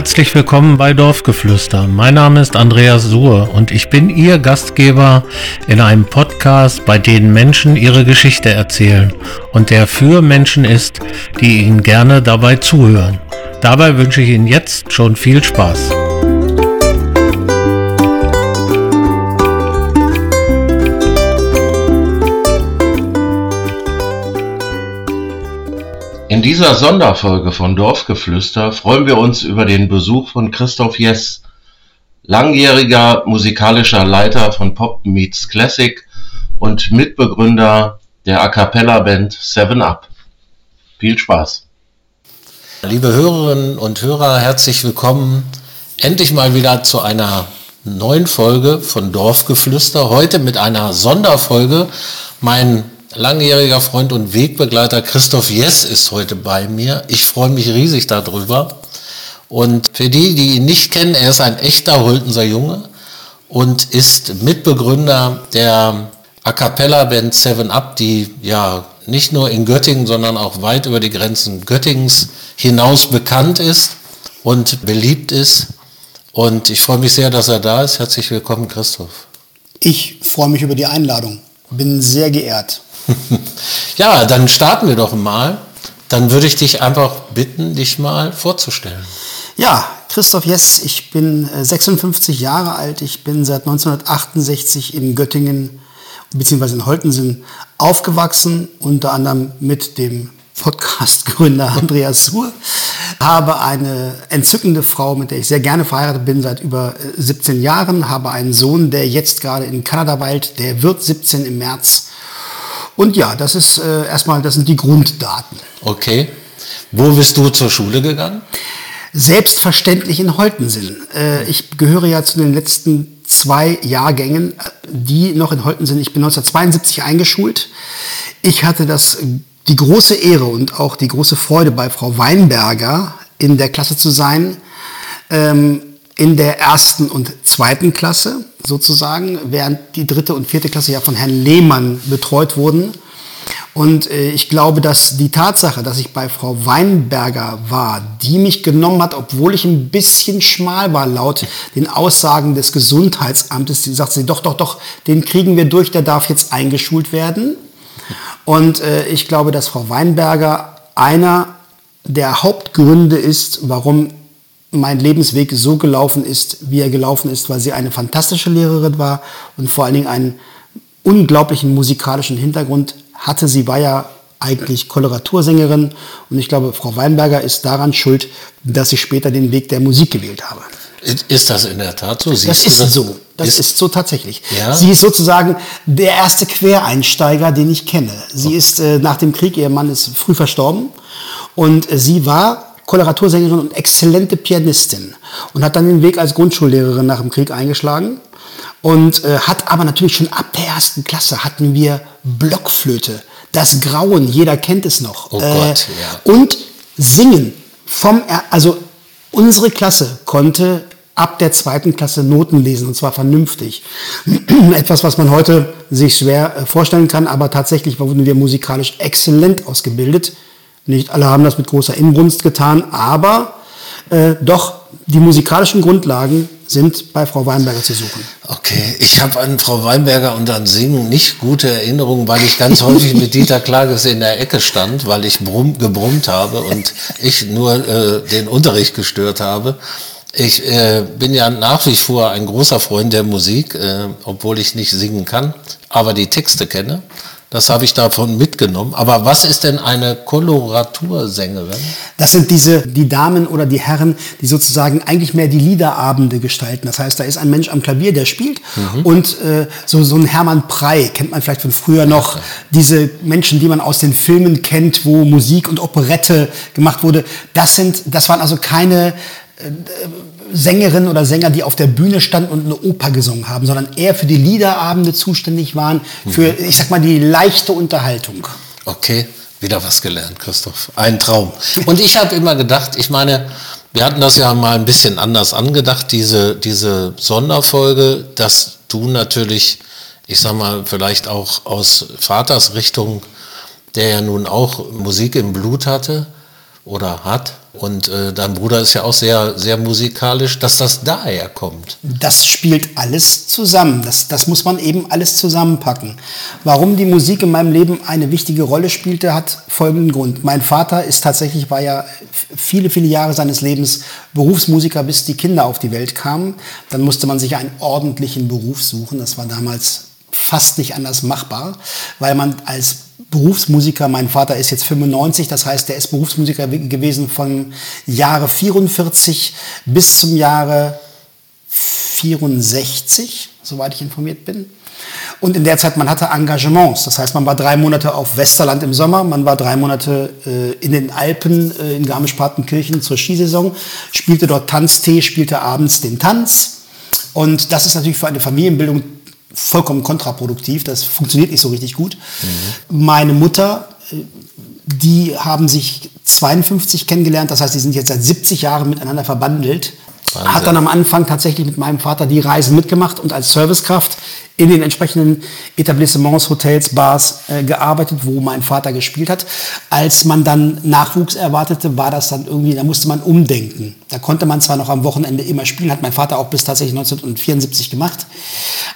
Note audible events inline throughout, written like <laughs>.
herzlich willkommen bei Dorfgeflüster. Mein Name ist Andreas Suhr und ich bin Ihr Gastgeber in einem Podcast, bei dem Menschen ihre Geschichte erzählen und der für Menschen ist, die Ihnen gerne dabei zuhören. Dabei wünsche ich Ihnen jetzt schon viel Spaß. In dieser Sonderfolge von Dorfgeflüster freuen wir uns über den Besuch von Christoph Jess, langjähriger musikalischer Leiter von Pop Meets Classic und Mitbegründer der A Cappella Band Seven Up. Viel Spaß! Liebe Hörerinnen und Hörer, herzlich willkommen endlich mal wieder zu einer neuen Folge von Dorfgeflüster. Heute mit einer Sonderfolge. Mein langjähriger Freund und Wegbegleiter Christoph Jess ist heute bei mir. Ich freue mich riesig darüber. Und für die, die ihn nicht kennen, er ist ein echter Holtenser Junge und ist Mitbegründer der A Cappella Band Seven Up, die ja nicht nur in Göttingen, sondern auch weit über die Grenzen Göttingens hinaus bekannt ist und beliebt ist. Und ich freue mich sehr, dass er da ist. Herzlich willkommen, Christoph. Ich freue mich über die Einladung. Bin sehr geehrt. <laughs> ja, dann starten wir doch mal. Dann würde ich dich einfach bitten, dich mal vorzustellen. Ja, Christoph Jess, ich bin 56 äh, Jahre alt. Ich bin seit 1968 in Göttingen bzw. in Holtensen aufgewachsen, unter anderem mit dem Podcast-Gründer <laughs> Andreas Suhr. Habe eine entzückende Frau, mit der ich sehr gerne verheiratet bin, seit über 17 äh, Jahren. Habe einen Sohn, der jetzt gerade in Kanada weilt. Der wird 17 im März. Und ja, das ist äh, erstmal, das sind die Grunddaten. Okay. Wo bist du zur Schule gegangen? Selbstverständlich in Holtensen. Äh, ich gehöre ja zu den letzten zwei Jahrgängen, die noch in Holten sind. Ich bin 1972 eingeschult. Ich hatte das, die große Ehre und auch die große Freude, bei Frau Weinberger in der Klasse zu sein. Ähm, in der ersten und zweiten Klasse sozusagen, während die dritte und vierte Klasse ja von Herrn Lehmann betreut wurden. Und äh, ich glaube, dass die Tatsache, dass ich bei Frau Weinberger war, die mich genommen hat, obwohl ich ein bisschen schmal war, laut den Aussagen des Gesundheitsamtes, die sagt sie, doch, doch, doch, den kriegen wir durch, der darf jetzt eingeschult werden. Und äh, ich glaube, dass Frau Weinberger einer der Hauptgründe ist, warum mein Lebensweg so gelaufen ist, wie er gelaufen ist, weil sie eine fantastische Lehrerin war und vor allen Dingen einen unglaublichen musikalischen Hintergrund hatte. Sie war ja eigentlich Koloratursängerin und ich glaube, Frau Weinberger ist daran schuld, dass ich später den Weg der Musik gewählt habe. Ist das in der Tat so? Siehst das ist das? so. Das ist, ist, so tatsächlich. Ja? Sie ist sozusagen der erste Quereinsteiger, den ich kenne. Sie ist äh, nach dem Krieg, ihr Mann ist früh verstorben und äh, sie war Koloratursängerin und exzellente Pianistin und hat dann den Weg als Grundschullehrerin nach dem Krieg eingeschlagen und äh, hat aber natürlich schon ab der ersten Klasse hatten wir Blockflöte, das Grauen, jeder kennt es noch. Oh äh, Gott, ja. Und singen vom, also unsere Klasse konnte ab der zweiten Klasse Noten lesen und zwar vernünftig. <clears throat> Etwas, was man heute sich schwer äh, vorstellen kann, aber tatsächlich wurden wir musikalisch exzellent ausgebildet. Nicht alle haben das mit großer Inbrunst getan, aber äh, doch die musikalischen Grundlagen sind bei Frau Weinberger zu suchen. Okay, ich habe an Frau Weinberger und an Singen nicht gute Erinnerungen, weil ich ganz häufig mit Dieter Klages in der Ecke stand, weil ich brumm, gebrummt habe und ich nur äh, den Unterricht gestört habe. Ich äh, bin ja nach wie vor ein großer Freund der Musik, äh, obwohl ich nicht singen kann, aber die Texte kenne. Das habe ich davon mitgenommen. Aber was ist denn eine Koloratursängerin? Das sind diese, die Damen oder die Herren, die sozusagen eigentlich mehr die Liederabende gestalten. Das heißt, da ist ein Mensch am Klavier, der spielt. Mhm. Und äh, so, so ein Hermann Prey kennt man vielleicht von früher noch. Okay. Diese Menschen, die man aus den Filmen kennt, wo Musik und Operette gemacht wurde. Das sind, das waren also keine äh, Sängerinnen oder Sänger, die auf der Bühne standen und eine Oper gesungen haben, sondern eher für die Liederabende zuständig waren, für, mhm. ich sag mal, die leichte Unterhaltung. Okay, wieder was gelernt, Christoph. Ein Traum. Und ich habe immer gedacht, ich meine, wir hatten das ja mal ein bisschen anders angedacht, diese, diese Sonderfolge, dass du natürlich, ich sag mal, vielleicht auch aus Vaters Richtung, der ja nun auch Musik im Blut hatte, oder hat. Und äh, dein Bruder ist ja auch sehr, sehr musikalisch, dass das daher kommt. Das spielt alles zusammen. Das, das muss man eben alles zusammenpacken. Warum die Musik in meinem Leben eine wichtige Rolle spielte, hat folgenden Grund. Mein Vater ist tatsächlich, war ja viele, viele Jahre seines Lebens Berufsmusiker, bis die Kinder auf die Welt kamen. Dann musste man sich einen ordentlichen Beruf suchen. Das war damals fast nicht anders machbar, weil man als Berufsmusiker, mein Vater ist jetzt 95, das heißt, der ist Berufsmusiker gewesen von Jahre 44 bis zum Jahre 64, soweit ich informiert bin. Und in der Zeit, man hatte Engagements. Das heißt, man war drei Monate auf Westerland im Sommer, man war drei Monate äh, in den Alpen äh, in Garmisch-Partenkirchen zur Skisaison, spielte dort Tanztee, spielte abends den Tanz. Und das ist natürlich für eine Familienbildung vollkommen kontraproduktiv. Das funktioniert nicht so richtig gut. Mhm. Meine Mutter, die haben sich 52 kennengelernt. Das heißt, die sind jetzt seit 70 Jahren miteinander verbandelt. Wahnsinn. Hat dann am Anfang tatsächlich mit meinem Vater die Reisen mitgemacht und als Servicekraft in den entsprechenden Etablissements, Hotels, Bars äh, gearbeitet, wo mein Vater gespielt hat. Als man dann Nachwuchs erwartete, war das dann irgendwie, da musste man umdenken. Da konnte man zwar noch am Wochenende immer spielen, hat mein Vater auch bis tatsächlich 1974 gemacht,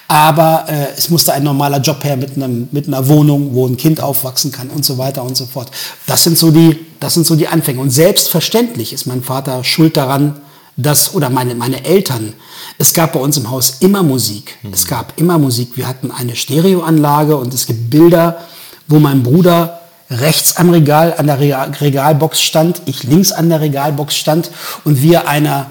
aber äh, es musste ein normaler Job her mit, einem, mit einer Wohnung, wo ein Kind aufwachsen kann und so weiter und so fort. Das sind so die, das sind so die Anfänge. Und selbstverständlich ist mein Vater schuld daran, dass, oder meine, meine Eltern, es gab bei uns im Haus immer Musik. Mhm. Es gab immer Musik. Wir hatten eine Stereoanlage und es gibt Bilder, wo mein Bruder rechts am Regal an der Regalbox stand, ich links an der Regalbox stand und wir einer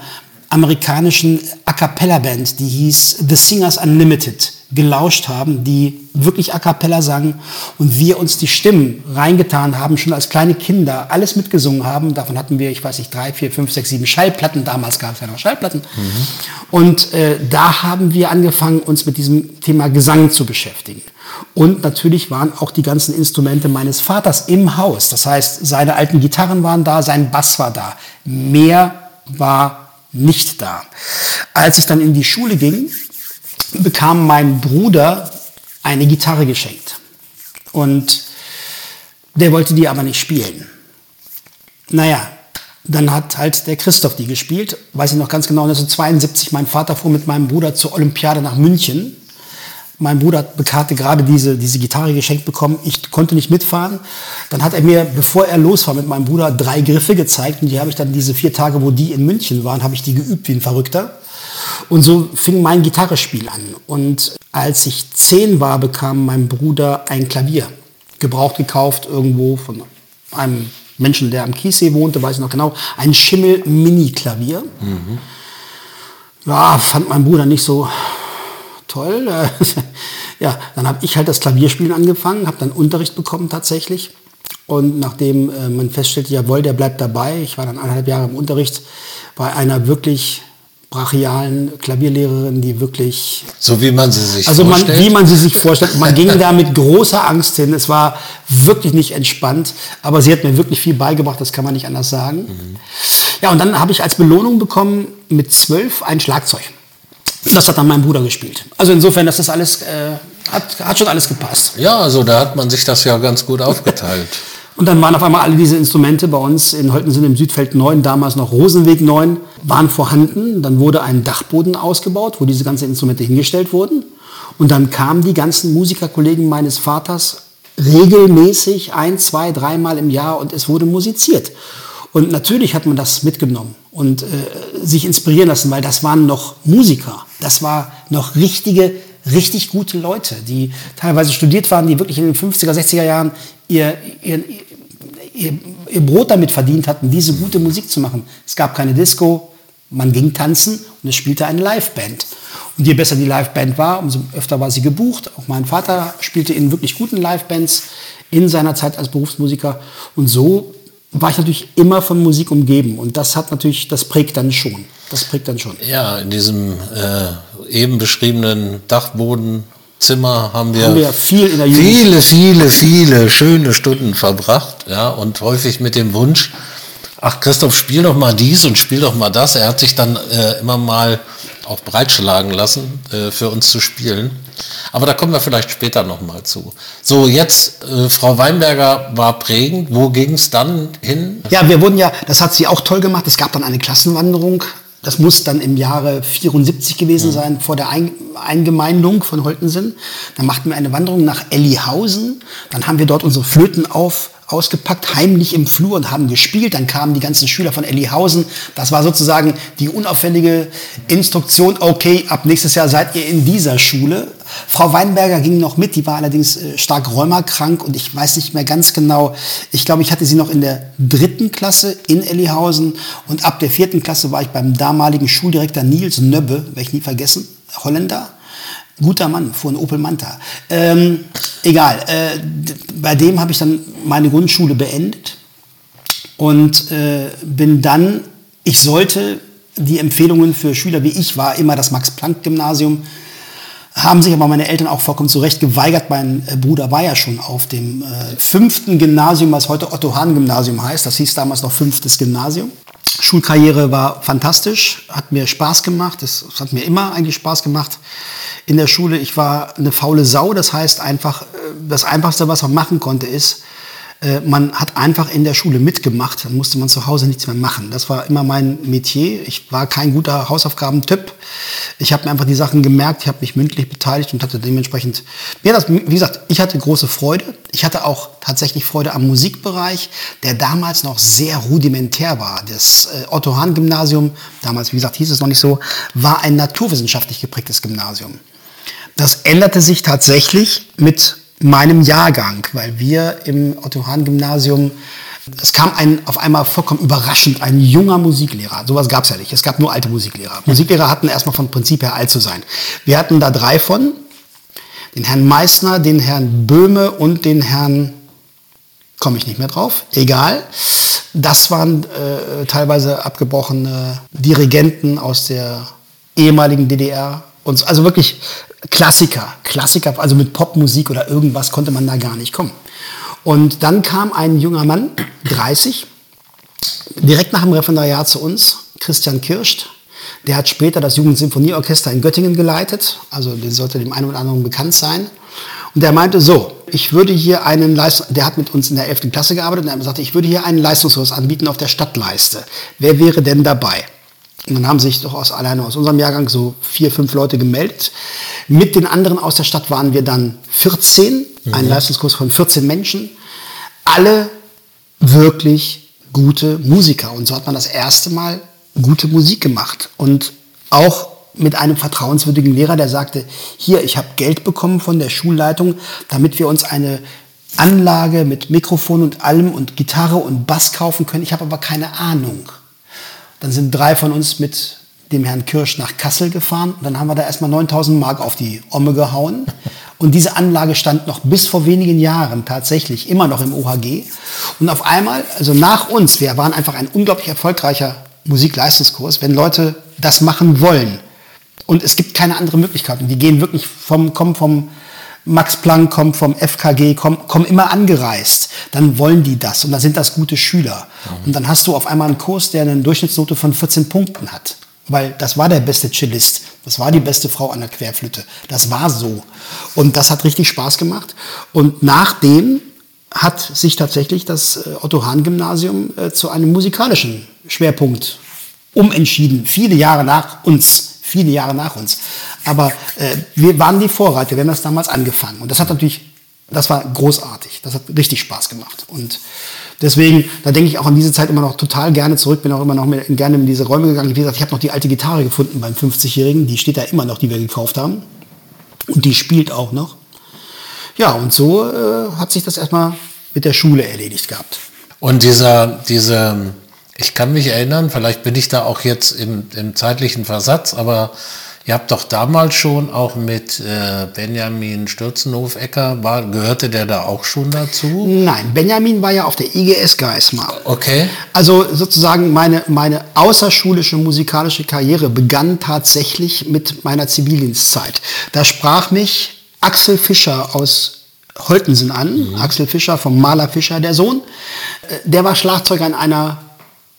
amerikanischen A cappella Band, die hieß The Singers Unlimited, gelauscht haben, die wirklich A cappella sangen und wir uns die Stimmen reingetan haben, schon als kleine Kinder, alles mitgesungen haben. Davon hatten wir, ich weiß nicht, drei, vier, fünf, sechs, sieben Schallplatten. Damals gab es ja noch Schallplatten. Mhm. Und äh, da haben wir angefangen, uns mit diesem Thema Gesang zu beschäftigen. Und natürlich waren auch die ganzen Instrumente meines Vaters im Haus. Das heißt, seine alten Gitarren waren da, sein Bass war da. Mehr war nicht da. Als ich dann in die Schule ging, bekam mein Bruder eine Gitarre geschenkt. Und der wollte die aber nicht spielen. Naja, dann hat halt der Christoph die gespielt. Weiß ich noch ganz genau, 1972, mein Vater fuhr mit meinem Bruder zur Olympiade nach München mein Bruder hatte gerade diese, diese Gitarre geschenkt bekommen. Ich konnte nicht mitfahren. Dann hat er mir, bevor er los war mit meinem Bruder, drei Griffe gezeigt. Und die habe ich dann diese vier Tage, wo die in München waren, habe ich die geübt wie ein Verrückter. Und so fing mein Gitarrespiel an. Und als ich zehn war, bekam mein Bruder ein Klavier. Gebraucht gekauft irgendwo von einem Menschen, der am Kiessee wohnte, weiß ich noch genau. Ein Schimmel-Mini-Klavier. Mhm. Ja, fand mein Bruder nicht so toll. <laughs> ja, dann habe ich halt das Klavierspielen angefangen, habe dann Unterricht bekommen tatsächlich. Und nachdem äh, man feststellte, jawohl, der bleibt dabei, ich war dann eineinhalb Jahre im Unterricht bei einer wirklich brachialen Klavierlehrerin, die wirklich... So wie man sie sich also vorstellt? Also wie man sie sich vorstellt. Man ging da mit großer Angst hin. Es war wirklich nicht entspannt, aber sie hat mir wirklich viel beigebracht, das kann man nicht anders sagen. Mhm. Ja, und dann habe ich als Belohnung bekommen mit zwölf ein Schlagzeug. Das hat dann mein Bruder gespielt. Also insofern, das ist alles, äh, hat, hat schon alles gepasst. Ja, also da hat man sich das ja ganz gut aufgeteilt. <laughs> Und dann waren auf einmal alle diese Instrumente bei uns in Holtensen im Südfeld 9, damals noch Rosenweg 9, waren vorhanden. Dann wurde ein Dachboden ausgebaut, wo diese ganzen Instrumente hingestellt wurden. Und dann kamen die ganzen Musikerkollegen meines Vaters regelmäßig ein, zwei, dreimal im Jahr und es wurde musiziert. Und natürlich hat man das mitgenommen und äh, sich inspirieren lassen, weil das waren noch Musiker. Das war noch richtige, richtig gute Leute, die teilweise studiert waren, die wirklich in den 50er, 60er Jahren ihr, ihr, ihr, ihr Brot damit verdient hatten, diese gute Musik zu machen. Es gab keine Disco, man ging tanzen und es spielte eine Liveband. Und je besser die Liveband war, umso öfter war sie gebucht. Auch mein Vater spielte in wirklich guten Livebands in seiner Zeit als Berufsmusiker. Und so war ich natürlich immer von Musik umgeben und das hat natürlich, das prägt dann schon. Das prägt dann schon. Ja, in diesem äh, eben beschriebenen Dachbodenzimmer haben wir, haben wir viel in der viele, viele, viele schöne Stunden verbracht, ja, und häufig mit dem Wunsch, ach Christoph, spiel doch mal dies und spiel doch mal das. Er hat sich dann äh, immer mal auch breitschlagen lassen, äh, für uns zu spielen. Aber da kommen wir vielleicht später nochmal zu. So, jetzt, äh, Frau Weinberger war prägend. Wo ging es dann hin? Ja, wir wurden ja, das hat sie auch toll gemacht. Es gab dann eine Klassenwanderung. Das muss dann im Jahre 74 gewesen sein, vor der Ein Eingemeindung von Holtensen. Dann machten wir eine Wanderung nach Ellihausen. Dann haben wir dort unsere Flöten auf ausgepackt, heimlich im Flur und haben gespielt. Dann kamen die ganzen Schüler von Ellihausen. Das war sozusagen die unauffällige Instruktion, okay, ab nächstes Jahr seid ihr in dieser Schule. Frau Weinberger ging noch mit, die war allerdings äh, stark rheumakrank und ich weiß nicht mehr ganz genau. Ich glaube, ich hatte sie noch in der dritten Klasse in Ellihausen und ab der vierten Klasse war ich beim damaligen Schuldirektor Nils Nöbbe, werde ich nie vergessen, Holländer. Guter Mann, ein Opel Manta. Ähm, egal, äh, bei dem habe ich dann meine Grundschule beendet und äh, bin dann, ich sollte die Empfehlungen für Schüler wie ich war, immer das Max-Planck-Gymnasium, haben sich aber meine Eltern auch vollkommen zu Recht geweigert. Mein äh, Bruder war ja schon auf dem äh, fünften Gymnasium, was heute Otto-Hahn-Gymnasium heißt. Das hieß damals noch fünftes Gymnasium. Schulkarriere war fantastisch, hat mir Spaß gemacht. Es hat mir immer eigentlich Spaß gemacht in der Schule. Ich war eine faule Sau. Das heißt einfach, äh, das Einfachste, was man machen konnte, ist, äh, man hat einfach in der Schule mitgemacht. Dann musste man zu Hause nichts mehr machen. Das war immer mein Metier. Ich war kein guter Hausaufgabentyp. Ich habe mir einfach die Sachen gemerkt. Ich habe mich mündlich beteiligt und hatte dementsprechend, ja, das, wie gesagt, ich hatte große Freude. Ich hatte auch tatsächlich Freude am Musikbereich, der damals noch sehr rudimentär war. Das äh, Otto Hahn Gymnasium, damals, wie gesagt, hieß es noch nicht so, war ein naturwissenschaftlich geprägtes Gymnasium. Das änderte sich tatsächlich mit meinem Jahrgang, weil wir im Otto-Hahn-Gymnasium, es kam ein, auf einmal vollkommen überraschend ein junger Musiklehrer. Sowas gab es ja nicht. Es gab nur alte Musiklehrer. Musiklehrer hatten erstmal von Prinzip her alt zu sein. Wir hatten da drei von. Den Herrn Meissner, den Herrn Böhme und den Herrn, komme ich nicht mehr drauf, egal. Das waren äh, teilweise abgebrochene Dirigenten aus der ehemaligen DDR. Und also wirklich Klassiker, Klassiker, also mit Popmusik oder irgendwas konnte man da gar nicht kommen. Und dann kam ein junger Mann, 30, direkt nach dem Referendariat zu uns, Christian Kirscht. Der hat später das Jugendsinfonieorchester in Göttingen geleitet, also der sollte dem einen oder anderen bekannt sein. Und der meinte so, ich würde hier einen Leistung, der hat mit uns in der 11. Klasse gearbeitet und er sagte, ich würde hier einen Leistungskurs anbieten auf der Stadtleiste. Wer wäre denn dabei? Und dann haben sich doch aus, alleine aus unserem Jahrgang so vier, fünf Leute gemeldet. Mit den anderen aus der Stadt waren wir dann 14, mhm. ein Leistungskurs von 14 Menschen. Alle wirklich gute Musiker. Und so hat man das erste Mal gute Musik gemacht. Und auch mit einem vertrauenswürdigen Lehrer, der sagte, hier, ich habe Geld bekommen von der Schulleitung, damit wir uns eine Anlage mit Mikrofon und allem und Gitarre und Bass kaufen können. Ich habe aber keine Ahnung. Dann sind drei von uns mit dem Herrn Kirsch nach Kassel gefahren. Dann haben wir da erstmal 9000 Mark auf die Omme gehauen. Und diese Anlage stand noch bis vor wenigen Jahren tatsächlich immer noch im OHG. Und auf einmal, also nach uns, wir waren einfach ein unglaublich erfolgreicher Musikleistungskurs, wenn Leute das machen wollen. Und es gibt keine andere Möglichkeit. Und die gehen wirklich vom, kommen vom Max Planck kommt vom FKG, kommen, kommen immer angereist, dann wollen die das und dann sind das gute Schüler. Mhm. Und dann hast du auf einmal einen Kurs, der eine Durchschnittsnote von 14 Punkten hat. Weil das war der beste Cellist, das war die beste Frau an der Querflöte, das war so. Und das hat richtig Spaß gemacht. Und nachdem hat sich tatsächlich das äh, Otto-Hahn-Gymnasium äh, zu einem musikalischen Schwerpunkt umentschieden, viele Jahre nach uns viele Jahre nach uns. Aber äh, wir waren die Vorreiter, wir haben das damals angefangen. Und das hat natürlich, das war großartig. Das hat richtig Spaß gemacht. Und deswegen, da denke ich auch an diese Zeit immer noch total gerne zurück, bin auch immer noch mit, gerne in diese Räume gegangen. Wie gesagt, ich habe noch die alte Gitarre gefunden beim 50-Jährigen, die steht da immer noch, die wir gekauft haben. Und die spielt auch noch. Ja, und so äh, hat sich das erstmal mit der Schule erledigt gehabt. Und dieser, diese ich kann mich erinnern, vielleicht bin ich da auch jetzt im, im zeitlichen Versatz, aber ihr habt doch damals schon auch mit äh, Benjamin Stürzenhof-Ecker, war, gehörte der da auch schon dazu? Nein, Benjamin war ja auf der IGS Geismar. Okay. Also sozusagen meine, meine außerschulische musikalische Karriere begann tatsächlich mit meiner Zivildienstzeit. Da sprach mich Axel Fischer aus Holtensen an, mhm. Axel Fischer vom Maler Fischer, der Sohn. Äh, der war Schlagzeuger in einer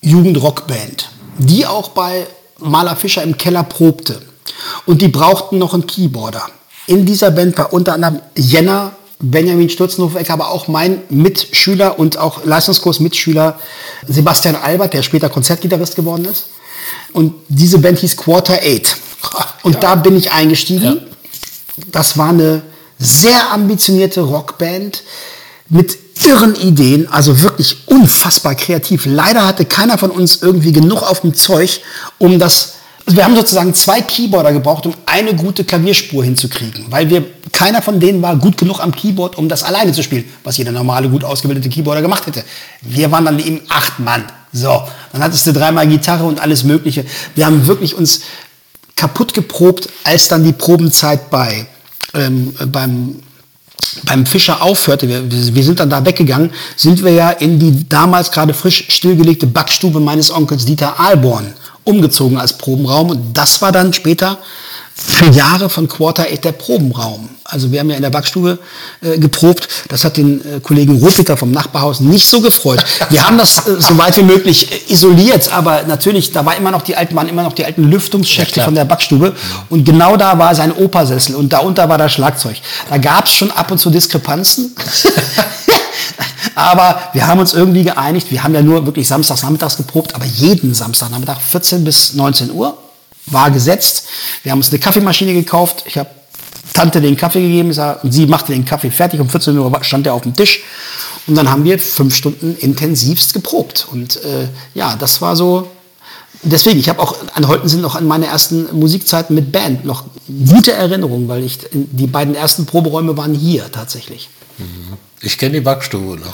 Jugendrockband, die auch bei Maler Fischer im Keller probte. Und die brauchten noch einen Keyboarder. In dieser Band war unter anderem Jenner, Benjamin Stürzenhofeck, aber auch mein Mitschüler und auch Leistungskurs-Mitschüler Sebastian Albert, der später Konzertgitarrist geworden ist. Und diese Band hieß Quarter Eight. Und da bin ich eingestiegen. Ja. Das war eine sehr ambitionierte Rockband mit irren Ideen, also wirklich unfassbar kreativ. Leider hatte keiner von uns irgendwie genug auf dem Zeug, um das also wir haben sozusagen zwei Keyboarder gebraucht, um eine gute Klavierspur hinzukriegen, weil wir keiner von denen war gut genug am Keyboard, um das alleine zu spielen, was jeder normale gut ausgebildete Keyboarder gemacht hätte. Wir waren dann eben acht Mann. So, dann hattest du dreimal Gitarre und alles Mögliche. Wir haben wirklich uns kaputt geprobt, als dann die Probenzeit bei ähm, beim beim Fischer aufhörte, wir, wir sind dann da weggegangen, sind wir ja in die damals gerade frisch stillgelegte Backstube meines Onkels Dieter Ahlborn umgezogen als Probenraum. Und das war dann später für Jahre von Quarter Eight der Probenraum. Also wir haben ja in der Backstube äh, geprobt. Das hat den äh, Kollegen Rohpeter vom Nachbarhaus nicht so gefreut. Wir haben das äh, so weit wie möglich äh, isoliert, aber natürlich, da war immer noch die alten, waren immer noch die alten Lüftungsschächte Ja, von der Backstube. Und genau da war sein Opersessel und darunter war das Schlagzeug. Da gab es schon ab und zu Diskrepanzen. <laughs> Aber wir haben uns irgendwie geeinigt. Wir haben ja nur wirklich samstags nachmittags geprobt, aber jeden Samstagnachmittag 14 bis 19 Uhr war gesetzt. Wir haben uns eine Kaffeemaschine gekauft. Ich habe Tante den Kaffee gegeben und sie machte den Kaffee fertig. Um 14 Uhr stand er auf dem Tisch. Und dann haben wir fünf Stunden intensivst geprobt. Und äh, ja, das war so. Deswegen, ich habe auch an Holten noch an meine ersten Musikzeiten mit Band noch gute Erinnerungen, weil ich die beiden ersten Proberäume waren hier tatsächlich. Ich kenne die Backstube noch.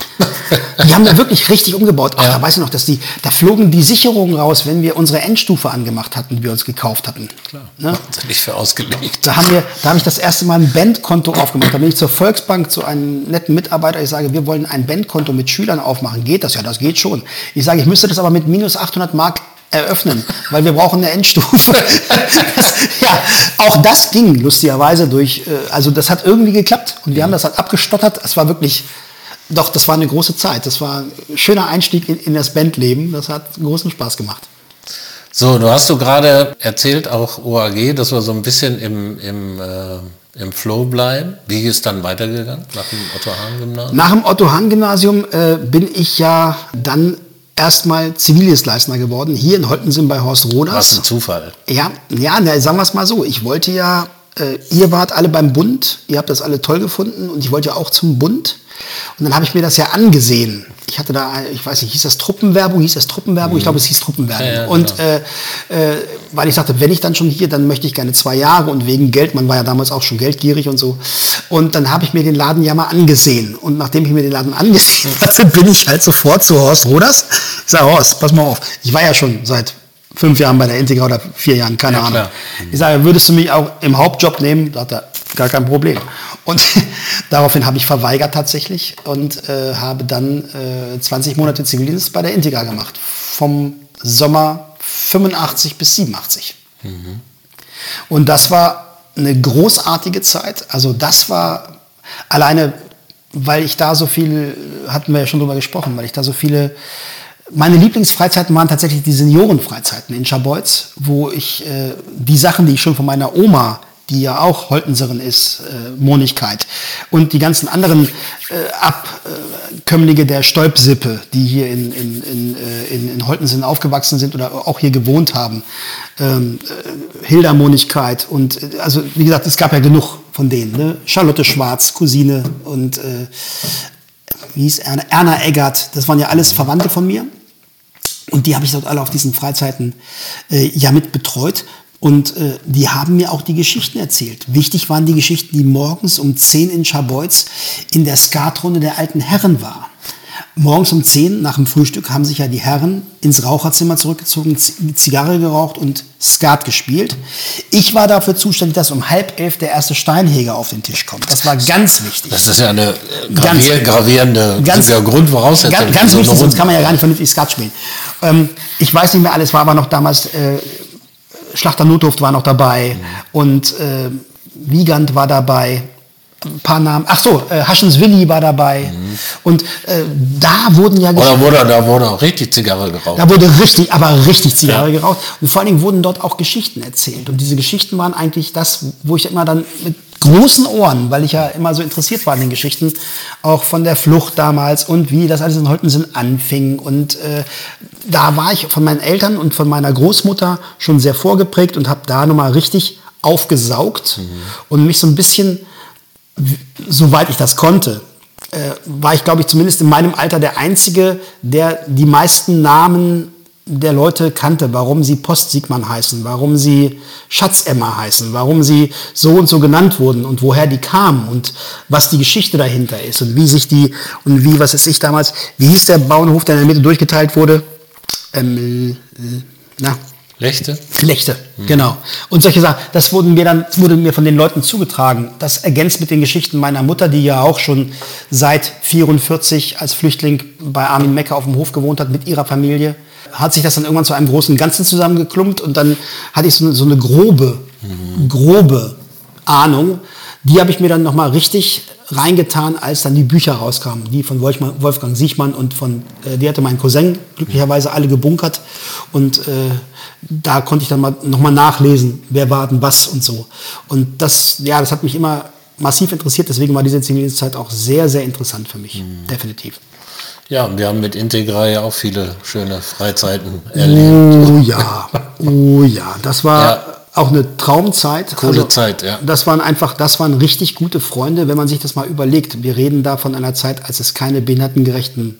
Die haben da wirklich richtig umgebaut. Ach, Ja. da weiß ich noch, dass die, da flogen die Sicherungen raus, wenn wir unsere Endstufe angemacht hatten, die wir uns gekauft hatten. Ne? Wahnsinnig für ausgelegt. Da haben wir, da habe ich das erste Mal ein Bandkonto aufgemacht. Da bin ich zur Volksbank zu einem netten Mitarbeiter. Ich sage, wir wollen ein Bandkonto mit Schülern aufmachen. Geht das? Ja, das geht schon. Ich sage, ich müsste das aber mit minus 800 Mark eröffnen, weil wir brauchen eine Endstufe. Das, <laughs> ja, auch das ging lustigerweise durch, äh, also das hat irgendwie geklappt und wir haben das halt abgestottert. Es war wirklich, doch, das war eine große Zeit. Das war ein schöner Einstieg in, in das Bandleben. Das hat großen Spaß gemacht. So, du hast du gerade erzählt, auch OAG, dass wir so ein bisschen im, im, äh, im Flow bleiben. Wie ist dann weitergegangen nach dem Otto-Hahn-Gymnasium? Nach dem Otto-Hahn-Gymnasium äh, bin ich ja dann erstmal Zivildienstleistner geworden, hier in Holtensen bei Horst Was Roders. ein Zufall. Ja, ja, na, sagen wir es mal so. Ich wollte ja, äh, ihr wart alle beim Bund, ihr habt das alle toll gefunden und ich wollte ja auch zum Bund. Und dann habe ich mir das ja angesehen. Ich hatte da, ich weiß nicht, hieß das Truppenwerbung, hieß das Truppenwerbung? Ich glaube, es hieß Truppenwerbung. Ja, ja, und äh, äh, weil ich sagte, wenn ich dann schon hier, dann möchte ich gerne zwei Jahre und wegen Geld, man war ja damals auch schon geldgierig und so. Und dann habe ich mir den Laden ja mal angesehen. Und nachdem ich mir den Laden angesehen <laughs> hatte, bin ich halt sofort zu Horst Roders. Ich sage, Horst, pass mal auf. Ich war ja schon seit fünf Jahren bei der Integra oder vier Jahren, keine Ja, Ahnung. Ich sage, würdest du mich auch im Hauptjob nehmen? Sagt er, gar kein Problem. Und <laughs> daraufhin habe ich verweigert tatsächlich und äh, habe dann äh, 20 Monate Zivildienst bei der Integra gemacht. Vom Sommer 85 bis 87. Und das war eine großartige Zeit. Also das war alleine, weil ich da so viel, hatten wir ja schon drüber gesprochen, weil ich da so viele, meine Lieblingsfreizeiten waren tatsächlich die Seniorenfreizeiten in Scharbeutz, wo ich äh, die Sachen, die ich schon von meiner Oma die ja auch Holtenserin ist, äh, Monigkeit. Und die ganzen anderen äh, Abkömmlinge der Stolpsippe, die hier in, in, in, äh, in, in Holtensen aufgewachsen sind oder auch hier gewohnt haben. Ähm, äh, Hilda Monigkeit und äh, also wie gesagt, es gab ja genug von denen. Ne? Charlotte Schwarz, Cousine und äh, wie hieß Erna, Erna Eggert, das waren ja alles Verwandte von mir. Und die habe ich dort alle auf diesen Freizeiten äh, ja mit betreut. Und äh, die haben mir auch die Geschichten erzählt. Wichtig waren die Geschichten, die morgens um 10 in Scharbeutz in der Skatrunde der alten Herren war. Morgens um 10 nach dem Frühstück haben sich ja die Herren ins Raucherzimmer zurückgezogen, Zigarre geraucht und Skat gespielt. Ich war dafür zuständig, dass um halb elf der erste Steinheger auf den Tisch kommt. Das war ganz wichtig. Das ist ja eine äh, Ganz- gravier, gravierende ganz, ja Grundvoraussetzung. Ganz, ganz so wichtig, sonst kann man ja gar nicht vernünftig Skat spielen. Ähm, ich weiß nicht mehr alles, war aber noch damals, äh, Schlachter Notdurft war noch dabei und äh, Wiegand war dabei. ein paar Namen. Ach so, äh, Haschens Willi war dabei. Mhm. Und äh, da wurden ja Oder wurde, da wurde auch richtig Zigarre geraucht. Da wurde richtig, aber richtig Zigarre ja. geraucht. Und vor allen Dingen wurden dort auch Geschichten erzählt. Und diese Geschichten waren eigentlich das, wo ich immer dann mit großen Ohren, weil ich ja immer so interessiert war an den Geschichten, auch von der Flucht damals und wie das alles in Holtensen anfing. Und äh, da war ich von meinen Eltern und von meiner Großmutter schon sehr vorgeprägt und habe da nochmal richtig aufgesaugt mhm. und mich so ein bisschen soweit ich das konnte, äh, war ich, glaube ich, zumindest in meinem Alter der Einzige, der die meisten Namen der Leute kannte, warum sie Post-Siegmann heißen, warum sie Schatz-Emma heißen, warum sie so und so genannt wurden und woher die kamen und was die Geschichte dahinter ist und wie sich die und wie, was ist ich damals, wie hieß der Bauernhof, der in der Mitte durchgeteilt wurde? Ähm, na, Lechte? Lechte, mhm. genau. Und solche Sachen, das wurden mir dann, wurde mir von den Leuten zugetragen. Das ergänzt mit den Geschichten meiner Mutter, die ja auch schon seit 44 als Flüchtling bei Armin Mecker auf dem Hof gewohnt hat mit ihrer Familie. Hat sich das dann irgendwann zu einem großen Ganzen zusammengeklumpt und dann hatte ich so eine, so eine grobe, mhm. grobe Ahnung. Die habe ich mir dann nochmal richtig reingetan, als dann die Bücher rauskamen, die von Wolfgang Siechmann und von, äh, die hatte mein Cousin glücklicherweise alle gebunkert und äh, da konnte ich dann mal nochmal nachlesen, wer war denn was und so. Und das, ja, das hat mich immer massiv interessiert, deswegen war diese Zivildienstzeit auch sehr, sehr interessant für mich, mhm. definitiv. Ja, wir haben mit Integra ja auch viele schöne Freizeiten erlebt. Oh ja, <laughs> oh ja, das war... Ja auch eine Traumzeit. Coole also, Zeit, ja. Das waren einfach, das waren richtig gute Freunde, wenn man sich das mal überlegt. Wir reden da von einer Zeit, als es keine behindertengerechten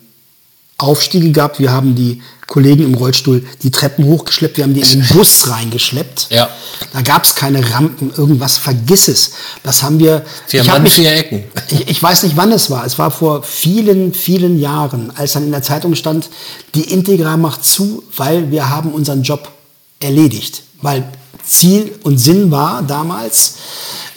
Aufstiege gab. Wir haben die Kollegen im Rollstuhl die Treppen hochgeschleppt, wir haben die in den <laughs> Bus reingeschleppt. Ja. Da gab es keine Rampen, irgendwas, vergiss es. Das haben wir. Vier Mann, mich, vier Ecken. <laughs> Ich, ich, weiß nicht, wann es war. Es war vor vielen, vielen Jahren, als dann in der Zeitung stand, die Integra macht zu, weil wir haben unseren Job erledigt. Weil Ziel und Sinn war damals,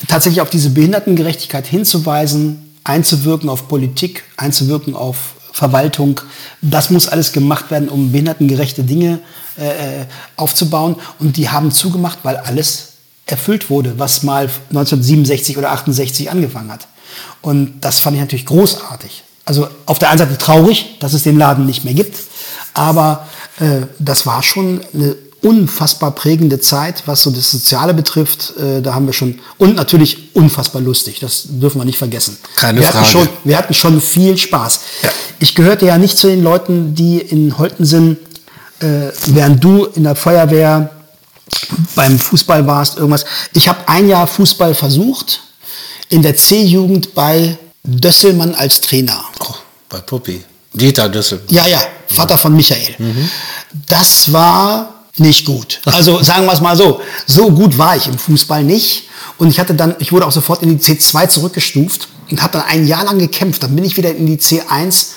tatsächlich auf diese Behindertengerechtigkeit hinzuweisen, einzuwirken auf Politik, einzuwirken auf Verwaltung. Das muss alles gemacht werden, um behindertengerechte Dinge äh, aufzubauen. Und die haben zugemacht, weil alles erfüllt wurde, was mal 1967 oder 68 angefangen hat. Und das fand ich natürlich großartig. Also auf der einen Seite traurig, dass es den Laden nicht mehr gibt, aber äh, das war schon eine unfassbar prägende Zeit, was so das Soziale betrifft. Äh, da haben wir schon, und natürlich unfassbar lustig, das dürfen wir nicht vergessen. Keine wir Frage. Hatten schon, wir hatten schon viel Spaß. Ja. Ich gehörte ja nicht zu den Leuten, die in Holten sind, äh, während du in der Feuerwehr beim Fußball warst, irgendwas. Ich habe ein Jahr Fußball versucht, in der C-Jugend bei Dösselmann als Trainer. Oh, bei Puppi. Dieter Düssel. Ja, ja, Vater von Michael. Mhm. Das war nicht gut. Also sagen wir es mal so, so gut war ich im Fußball nicht. Und ich hatte dann, ich wurde auch sofort in die C2 zurückgestuft und habe dann ein Jahr lang gekämpft. Dann bin ich wieder in die C1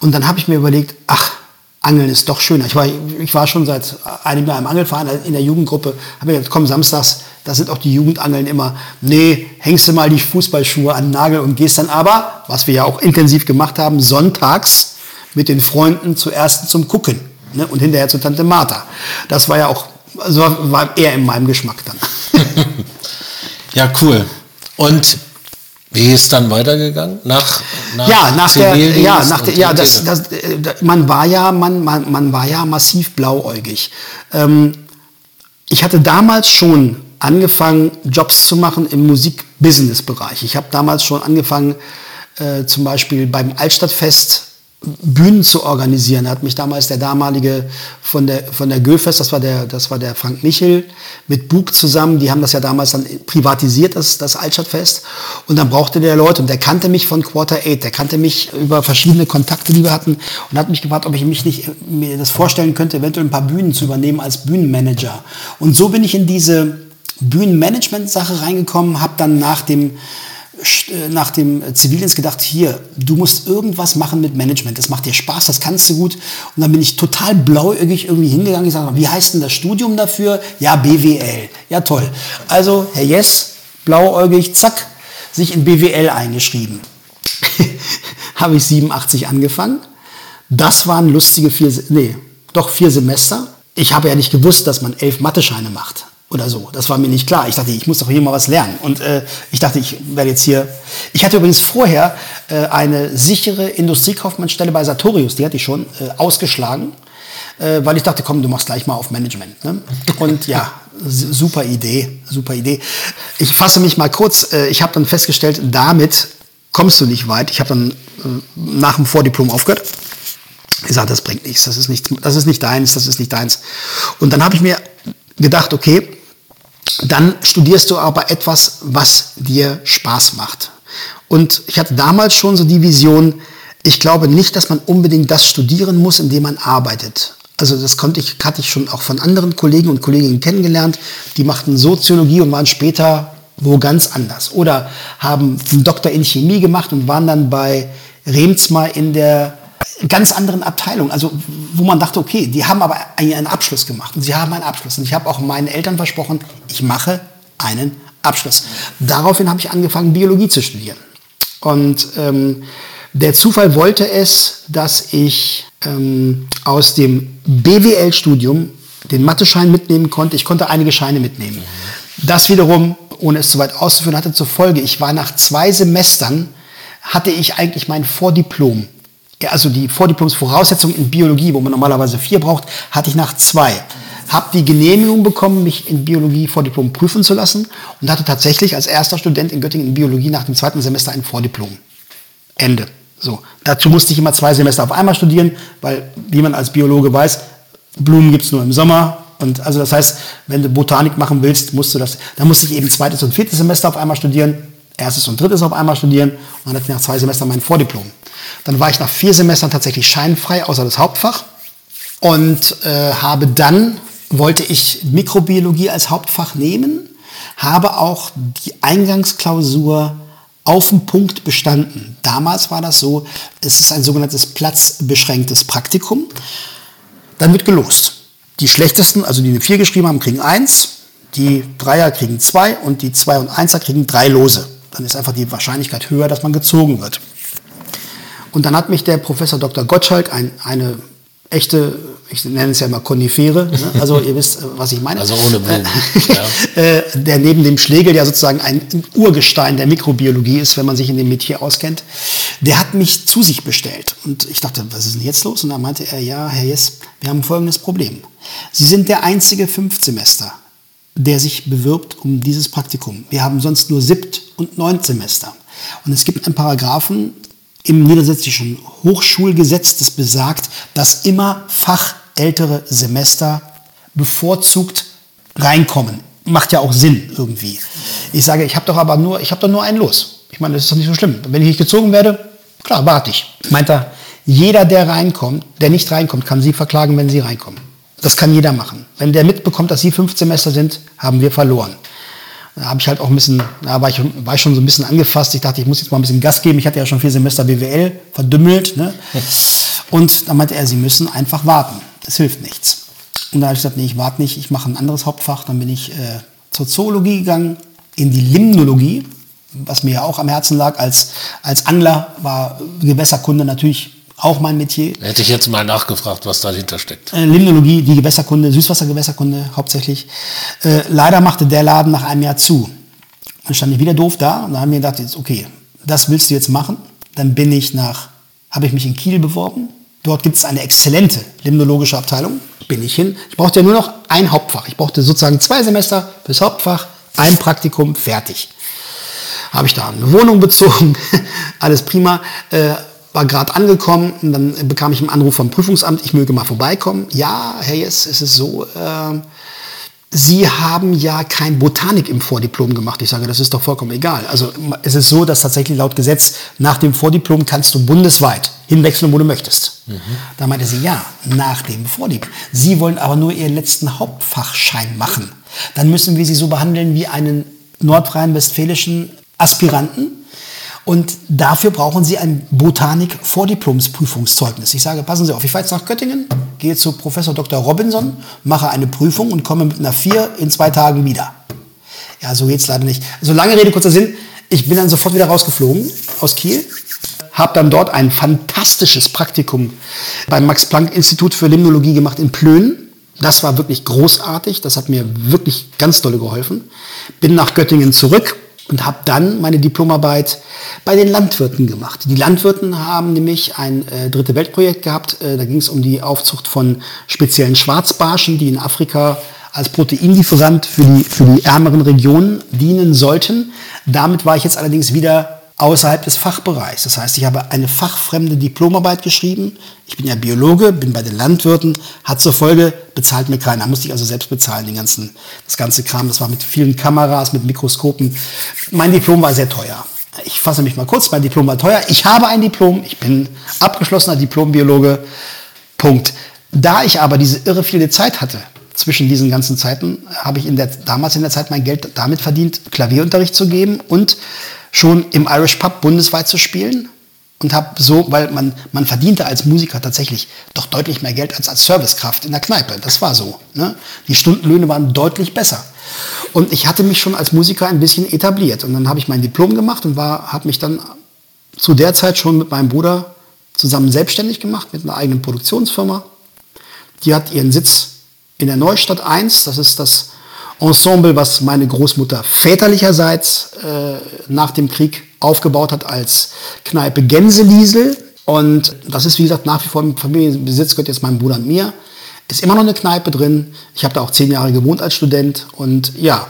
und dann habe ich mir überlegt, ach, Angeln ist doch schöner. Ich war, ich war schon seit einem Jahr im Angelverein in der Jugendgruppe. Habe mir gedacht, komm, samstags, da sind auch die Jugendangeln immer, nee, hängst du mal die Fußballschuhe an den Nagel und gehst dann aber, was wir ja auch intensiv gemacht haben, sonntags mit den Freunden zuerst zum Gucken ne? und hinterher zu Tante Martha. Das war ja auch, also war eher in meinem Geschmack dann. <laughs> ja, cool. Und wie ist dann weitergegangen? Nach, nach ja, nach der, ja, nach der, ja, das, das, äh, man war ja, man, man, man war ja massiv blauäugig. Ähm, ich hatte damals schon angefangen, Jobs zu machen im Musik-Business-Bereich. Ich habe damals schon angefangen, äh, zum Beispiel beim Altstadtfest Bühnen zu organisieren. Hat mich damals der damalige von der, von der Göfest, das war der, das war der Frank Michel, mit Bug zusammen, die haben das ja damals dann privatisiert, das, das Altstadtfest. Und dann brauchte der Leute und der kannte mich von Quarter Eight, der kannte mich über verschiedene Kontakte, die wir hatten und hat mich gefragt, ob ich mich nicht, mir das vorstellen könnte, eventuell ein paar Bühnen zu übernehmen als Bühnenmanager. Und so bin ich in diese Bühnenmanagement-Sache reingekommen, habe dann nach dem nach dem Zivildienst gedacht, hier, du musst irgendwas machen mit Management, das macht dir Spaß, das kannst du gut. Und dann bin ich total blauäugig irgendwie hingegangen und gesagt, wie heißt denn das Studium dafür? Ja, BWL. Ja, toll. Also, Herr Jess, blauäugig, zack, sich in BWL eingeschrieben. <laughs> Habe ich 87 angefangen. Das waren lustige vier, nee, doch vier Semester. Ich habe ja nicht gewusst, dass man elf Mathe-Scheine macht. Oder so. Das war mir nicht klar. Ich dachte, ich muss doch hier mal was lernen. Und äh, ich dachte, ich werde jetzt hier. Ich hatte übrigens vorher äh, eine sichere Industriekaufmannsstelle bei Sartorius, die hatte ich schon äh, ausgeschlagen, äh, weil ich dachte, komm, du machst gleich mal auf Management. Ne? Und ja, super Idee, super Idee. Ich fasse mich mal kurz. Äh, ich habe dann festgestellt, damit kommst du nicht weit. Ich habe dann äh, nach dem Vordiplom aufgehört. Ich sagte, das bringt nichts, das ist nicht, das ist nicht deins, das ist nicht deins. Und dann habe ich mir gedacht, okay, dann studierst du aber etwas, was dir Spaß macht. Und ich hatte damals schon so die Vision, ich glaube nicht, dass man unbedingt das studieren muss, in dem man arbeitet. Also das konnte ich, hatte ich schon auch von anderen Kollegen und Kolleginnen kennengelernt, die machten Soziologie und waren später wo ganz anders. Oder haben einen Doktor in Chemie gemacht und waren dann bei Remsmar in der ganz anderen Abteilung. Also wo man dachte, okay, die haben aber einen Abschluss gemacht und sie haben einen Abschluss. Und ich habe auch meinen Eltern versprochen, ich mache einen Abschluss. Daraufhin habe ich angefangen, Biologie zu studieren. Und ähm, der Zufall wollte es, dass ich ähm, aus dem BWL-Studium den Matheschein mitnehmen konnte. Ich konnte einige Scheine mitnehmen. Das wiederum, ohne es zu weit auszuführen, hatte zur Folge, ich war nach zwei Semestern, hatte ich eigentlich mein Vordiplom also die Vordiplomsvoraussetzung in Biologie, wo man normalerweise vier braucht, hatte ich nach zwei. Habe die Genehmigung bekommen, mich in Biologie Vordiplom prüfen zu lassen und hatte tatsächlich als erster Student in Göttingen in Biologie nach dem zweiten Semester ein Vordiplom. Ende. So. Dazu musste ich immer zwei Semester auf einmal studieren, weil, wie man als Biologe weiß, Blumen gibt es nur im Sommer. Und also das heißt, wenn du Botanik machen willst, musst du das, dann musste ich eben zweites und viertes Semester auf einmal studieren, erstes und drittes auf einmal studieren und dann hatte ich nach zwei Semestern mein Vordiplom. Dann war ich nach vier Semestern tatsächlich scheinfrei, außer das Hauptfach. Und äh, habe dann, wollte ich Mikrobiologie als Hauptfach nehmen, habe auch die Eingangsklausur auf den Punkt bestanden. Damals war das so, es ist ein sogenanntes platzbeschränktes Praktikum. Dann wird gelost. Die schlechtesten, also die eine 4 geschrieben haben, kriegen 1, die Dreier kriegen 2 und die 2 und 1er kriegen 3 Lose. Dann ist einfach die Wahrscheinlichkeit höher, dass man gezogen wird. Und dann hat mich der Professor Dr. Gottschalk, ein, eine echte, ich nenne es ja mal Konifere, ne? <laughs> also ihr wisst, äh, was ich meine. Also ohne Blumen. ja. <laughs> Äh, der neben dem Schlegel ja sozusagen ein Urgestein der Mikrobiologie ist, wenn man sich in dem Metier auskennt, der hat mich zu sich bestellt. Und ich dachte, was ist denn jetzt los? Und dann meinte er, ja, Herr Jess, wir haben folgendes Problem. Sie sind der einzige Fünftsemester, der sich bewirbt um dieses Praktikum. Wir haben sonst nur Siebt- und Neuntsemester. Und es gibt einen Paragraphen im niedersächsischen Hochschulgesetz, das besagt, dass immer fachältere Semester bevorzugt reinkommen. Macht ja auch Sinn irgendwie. Ich sage, ich habe doch aber nur, ich habe doch nur einen los. Ich meine, das ist doch nicht so schlimm. Wenn ich nicht gezogen werde, klar, warte ich. Meint er, jeder, der reinkommt, der nicht reinkommt, kann Sie verklagen, wenn Sie reinkommen. Das kann jeder machen. Wenn der mitbekommt, dass Sie fünf Semester sind, haben wir verloren. Da habe ich halt auch ein bisschen, da war ich, war ich schon so ein bisschen angefasst. Ich dachte, ich muss jetzt mal ein bisschen Gas geben. Ich hatte ja schon vier Semester BWL verdümmelt. Ne? Und dann meinte er, Sie müssen einfach warten. Es hilft nichts. Und da habe ich gesagt, nee, ich warte nicht, ich mache ein anderes Hauptfach. Dann bin ich äh, zur Zoologie gegangen, in die Limnologie, was mir ja auch am Herzen lag. Als, als Angler war Gewässerkunde natürlich auch mein Metier. Hätte ich jetzt mal nachgefragt, was dahinter steckt. Äh, Limnologie, die Gewässerkunde, Süßwassergewässerkunde hauptsächlich. Äh, leider machte der Laden nach einem Jahr zu. Dann stand ich wieder doof da und dann haben wir gedacht, jetzt, okay, das willst du jetzt machen. Dann bin ich nach, habe ich mich in Kiel beworben. Dort gibt es eine exzellente limnologische Abteilung. Bin ich hin. Ich brauchte ja nur noch ein Hauptfach. Ich brauchte sozusagen zwei Semester fürs Hauptfach, ein Praktikum, fertig. Habe ich da eine Wohnung bezogen, <laughs> alles prima. Äh, war gerade angekommen und dann bekam ich einen Anruf vom Prüfungsamt, ich möge mal vorbeikommen. Ja, Herr Jess, es ist so, äh, Sie haben ja kein Botanik im Vordiplom gemacht. Ich sage, das ist doch vollkommen egal. Also es ist so, dass tatsächlich laut Gesetz nach dem Vordiplom kannst du bundesweit hinwechseln, wo du möchtest. Mhm. Da meinte sie, ja, nach dem Vordiplom. Sie wollen aber nur Ihren letzten Hauptfachschein machen. Dann müssen wir Sie so behandeln wie einen nordrhein-westfälischen Aspiranten, und dafür brauchen Sie ein Botanik-Vordiplomsprüfungszeugnis. Ich sage, passen Sie auf, ich fahre jetzt nach Göttingen, gehe zu Professor Dr. Robinson, mache eine Prüfung und komme mit einer 4 in zwei Tagen wieder. Ja, so geht's leider nicht. Also lange Rede, kurzer Sinn. Ich bin dann sofort wieder rausgeflogen aus Kiel, habe dann dort ein fantastisches Praktikum beim Max-Planck-Institut für Limnologie gemacht in Plön. Das war wirklich großartig. Das hat mir wirklich ganz dolle geholfen. Bin nach Göttingen zurück und habe dann meine Diplomarbeit bei den Landwirten gemacht. Die Landwirten haben nämlich ein äh, dritte Weltprojekt gehabt. Äh, da ging es um die Aufzucht von speziellen Schwarzbarschen, die in Afrika als Proteinlieferant für die, für die ärmeren Regionen dienen sollten. Damit war ich jetzt allerdings wieder außerhalb des Fachbereichs. Das heißt, ich habe eine fachfremde Diplomarbeit geschrieben. Ich bin ja Biologe, bin bei den Landwirten, hat zur Folge, bezahlt mir keiner. Musste ich also selbst bezahlen, den ganzen, das ganze Kram. Das war mit vielen Kameras, mit Mikroskopen. Mein Diplom war sehr teuer. Ich fasse mich mal kurz, mein Diplom war teuer. Ich habe ein Diplom, ich bin abgeschlossener Diplombiologe. Punkt. Da ich aber diese irre viele Zeit hatte, zwischen diesen ganzen Zeiten, habe ich in der, damals in der Zeit mein Geld damit verdient, Klavierunterricht zu geben und schon im Irish Pub bundesweit zu spielen und habe so, weil man, man verdiente als Musiker tatsächlich doch deutlich mehr Geld als als Servicekraft in der Kneipe. Das war so. Ne? Die Stundenlöhne waren deutlich besser. Und ich hatte mich schon als Musiker ein bisschen etabliert. Und dann habe ich mein Diplom gemacht und habe mich dann zu der Zeit schon mit meinem Bruder zusammen selbstständig gemacht, mit einer eigenen Produktionsfirma. Die hat ihren Sitz in der Neustadt 1. Das ist das Ensemble, was meine Großmutter väterlicherseits äh, nach dem Krieg aufgebaut hat als Kneipe Gänseliesel. Und das ist, wie gesagt, nach wie vor im Familienbesitz, gehört jetzt meinem Bruder und mir. Ist immer noch eine Kneipe drin. Ich habe da auch zehn Jahre gewohnt als Student. Und ja,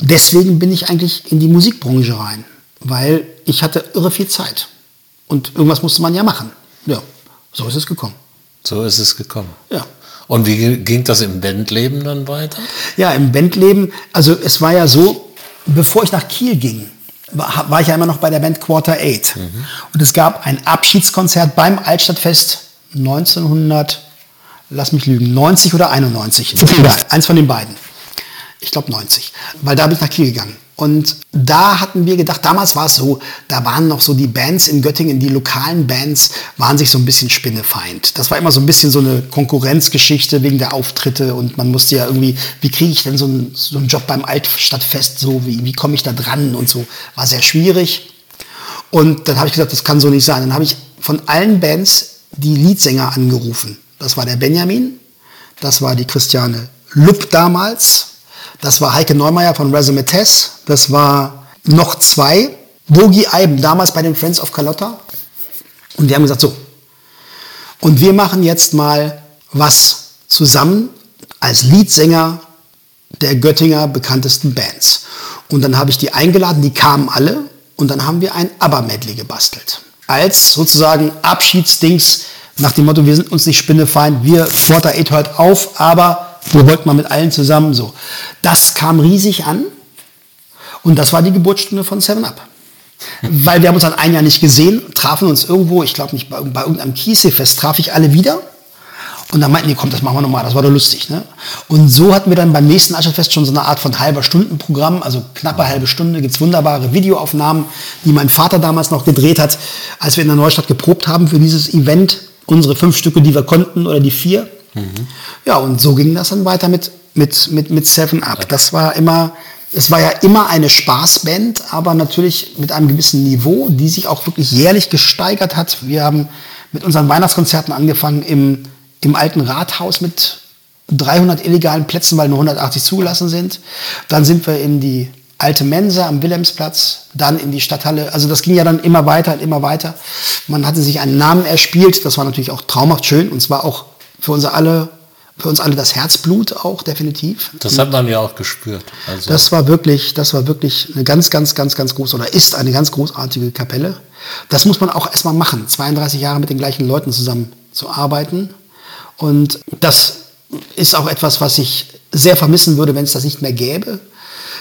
deswegen bin ich eigentlich in die Musikbranche rein. Weil ich hatte irre viel Zeit. Und irgendwas musste man ja machen. Ja, so ist es gekommen. So ist es gekommen. Ja. Und wie ging das im Bandleben dann weiter? Ja, im Bandleben, also es war ja so, bevor ich nach Kiel ging, war, war ich ja immer noch bei der Band Quarter Eight. Mhm. Und es gab ein Abschiedskonzert beim Altstadtfest 1900, lass mich lügen, 90 oder 91. Egal, eins von den beiden. Ich glaube 90. Weil da bin ich nach Kiel gegangen. Und da hatten wir gedacht, damals war es so, da waren noch so die Bands in Göttingen, die lokalen Bands waren sich so ein bisschen spinnefeind. Das war immer so ein bisschen so eine Konkurrenzgeschichte wegen der Auftritte und man musste ja irgendwie, wie kriege ich denn so einen, so einen Job beim Altstadtfest, so wie, wie komme ich da dran und so, war sehr schwierig. Und dann habe ich gesagt, das kann so nicht sein. Dann habe ich von allen Bands die Leadsänger angerufen. Das war der Benjamin, das war die Christiane Lupp damals, das war Heike Neumeier von Resume Tess. Das war noch zwei. Bogi Eiben, damals bei den Friends of Carlotta. Und wir haben gesagt, so. Und wir machen jetzt mal was zusammen als Leadsänger der Göttinger bekanntesten Bands. Und dann habe ich die eingeladen, die kamen alle. Und dann haben wir ein ABBA-Medley gebastelt. Als sozusagen Abschiedsdings nach dem Motto, wir sind uns nicht spinnefeind, wir Quarter 8 hört auf, aber wir wollten mal mit allen zusammen so. Das kam riesig an und das war die Geburtsstunde von Seven Up. Weil wir haben uns dann ein Jahr nicht gesehen, trafen uns irgendwo, ich glaube nicht, bei, bei irgendeinem Kiesefest traf ich alle wieder. Und dann meinten die, komm, das machen wir nochmal, das war doch lustig. Ne? Und so hatten wir dann beim nächsten Ascherfest schon so eine Art von halber Stundenprogramm, also knappe halbe Stunde, gibt's wunderbare Videoaufnahmen, die mein Vater damals noch gedreht hat, als wir in der Neustadt geprobt haben für dieses Event. Unsere fünf Stücke, die wir konnten, oder die vier. Mhm. Ja, und so ging das dann weiter mit, mit, mit, mit Seven Up. Das war immer, es war ja immer eine Spaßband, aber natürlich mit einem gewissen Niveau, die sich auch wirklich jährlich gesteigert hat. Wir haben mit unseren Weihnachtskonzerten angefangen im, im alten Rathaus mit 300 illegalen Plätzen, weil nur 180 zugelassen sind. Dann sind wir in die alte Mensa am Wilhelmsplatz, dann in die Stadthalle. Also das ging ja dann immer weiter und immer weiter. Man hatte sich einen Namen erspielt. Das war natürlich auch traumhaft schön und zwar auch für uns alle, für uns alle das Herzblut auch definitiv. Das hat man ja auch gespürt. Also das war wirklich, das war wirklich eine ganz, ganz, ganz, ganz große oder ist eine ganz großartige Kapelle. Das muss man auch erstmal machen, 32 Jahre mit den gleichen Leuten zusammen zu arbeiten. Und das ist auch etwas, was ich sehr vermissen würde, wenn es das nicht mehr gäbe.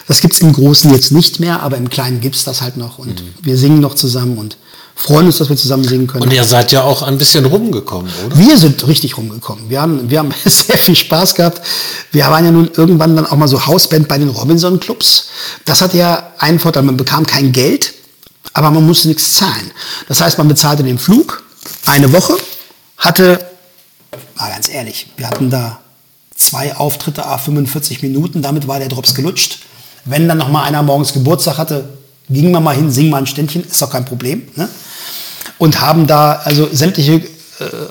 Das gibt es im Großen jetzt nicht mehr, aber im Kleinen gibt es das halt noch. Und mhm. wir singen noch zusammen und freuen uns, dass wir zusammen singen können. Und ihr seid ja auch ein bisschen rumgekommen, oder? Wir sind richtig rumgekommen. Wir haben, wir haben <laughs> sehr viel Spaß gehabt. Wir waren ja nun irgendwann dann auch mal so Hausband bei den Robinson-Clubs. Das hat ja einen Vorteil, man bekam kein Geld, aber man musste nichts zahlen. Das heißt, man bezahlte den Flug eine Woche, hatte, mal ganz ehrlich, wir hatten da zwei Auftritte, a 45 Minuten, damit war der Drops gelutscht. Wenn dann noch mal einer morgens Geburtstag hatte, gingen wir mal hin, singen mal ein Ständchen, ist doch kein Problem. Ne? Und haben da also sämtliche äh,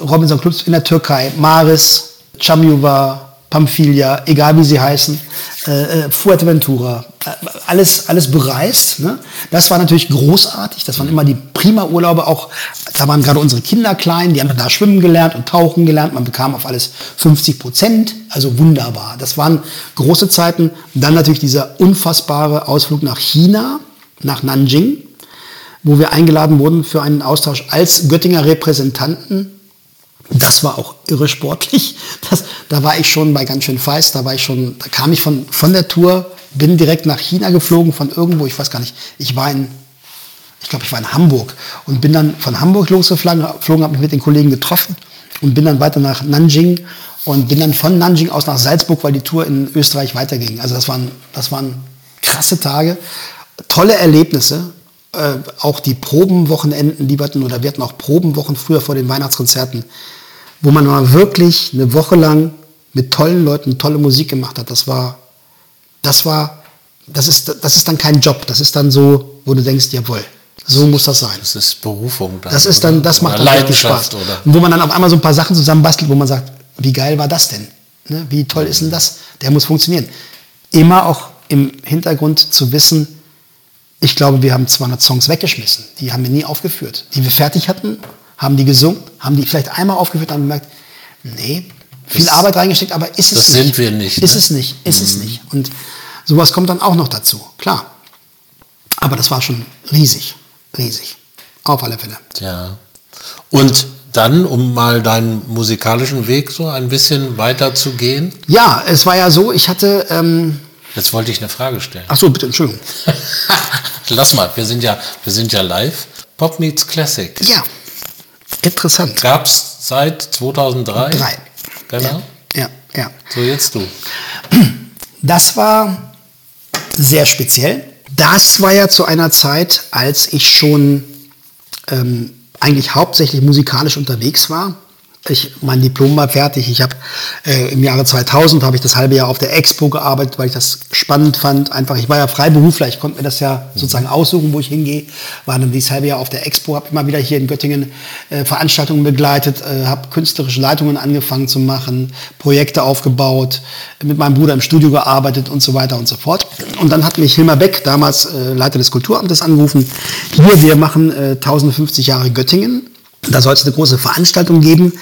Robinson Clubs in der Türkei, Maris, Chamjuva, Pamphylia, egal wie sie heißen, äh, äh, Fuerteventura, äh, alles, alles bereist. Ne? Das war natürlich großartig. Das waren immer die prima Urlaube. Auch da waren gerade unsere Kinder klein, die haben da schwimmen gelernt und tauchen gelernt. Man bekam auf alles 50 Prozent. Also wunderbar. Das waren große Zeiten. Dann natürlich dieser unfassbare Ausflug nach China, nach Nanjing, wo wir eingeladen wurden für einen Austausch als Göttinger Repräsentanten das war auch irre sportlich. <laughs> Das, da war ich schon bei ganz schön feist. Da war ich schon, da kam ich von, von der Tour, bin direkt nach China geflogen, von irgendwo, ich weiß gar nicht. Ich war in, ich glaube, ich war in Hamburg und bin dann von Hamburg losgeflogen, habe mich mit den Kollegen getroffen und bin dann weiter nach Nanjing und bin dann von Nanjing aus nach Salzburg, weil die Tour in Österreich weiterging. Also das waren, das waren krasse Tage, tolle Erlebnisse. Äh, auch die Probenwochenenden, die wir hatten, oder wir hatten auch Probenwochen früher vor den Weihnachtskonzerten wo man mal wirklich eine Woche lang mit tollen Leuten tolle Musik gemacht hat. Das war, das war, das ist, das ist dann kein Job. Das ist dann so, wo du denkst, jawohl, so muss das sein. Das ist Berufung. Dann, das ist dann, das macht dann richtig Spaß. Oder? Und wo man dann auf einmal so ein paar Sachen zusammenbastelt, wo man sagt, wie geil war das denn? Ne? Wie toll ist denn das? Der muss funktionieren. Immer auch im Hintergrund zu wissen, ich glaube, wir haben 200 Songs weggeschmissen. Die haben wir nie aufgeführt. Die wir fertig hatten, haben die gesungen, haben die vielleicht einmal aufgeführt, haben gemerkt, nee, viel das, Arbeit reingesteckt, aber ist es das nicht. Das sind wir nicht. Ist ne? es nicht, ist mhm. es nicht. Und sowas kommt dann auch noch dazu, klar. Aber das war schon riesig, riesig. Auf alle Fälle. Ja. Und dann, um mal deinen musikalischen Weg so ein bisschen weiter zu gehen? Ja, es war ja so, ich hatte. Ähm, Jetzt wollte ich eine Frage stellen. Ach so, bitte, Entschuldigung. <laughs> Lass mal, wir sind ja, wir sind ja live. Pop Meets Classic. Ja. Interessant. Gab es seit 2003? Drei. Genau. Ja, ja, ja. So, jetzt du. <clears throat> Das war sehr speziell. Das war ja zu einer Zeit, als ich schon ähm, eigentlich hauptsächlich musikalisch unterwegs war ich, mein Diplom war fertig. Ich habe äh, im Jahre 2000 habe ich das halbe Jahr auf der Expo gearbeitet, weil ich das spannend fand. Einfach, ich war ja Freiberufler, ich konnte mir das ja sozusagen aussuchen, wo ich hingehe. War dann dieses halbe Jahr auf der Expo, habe immer wieder hier in Göttingen äh, Veranstaltungen begleitet, äh, habe künstlerische Leitungen angefangen zu machen, Projekte aufgebaut, mit meinem Bruder im Studio gearbeitet und so weiter und so fort. Und dann hat mich Hilmar Beck, damals äh, Leiter des Kulturamtes, angerufen. Hier, wir machen äh, 1050 Jahre Göttingen da soll es eine große Veranstaltung geben.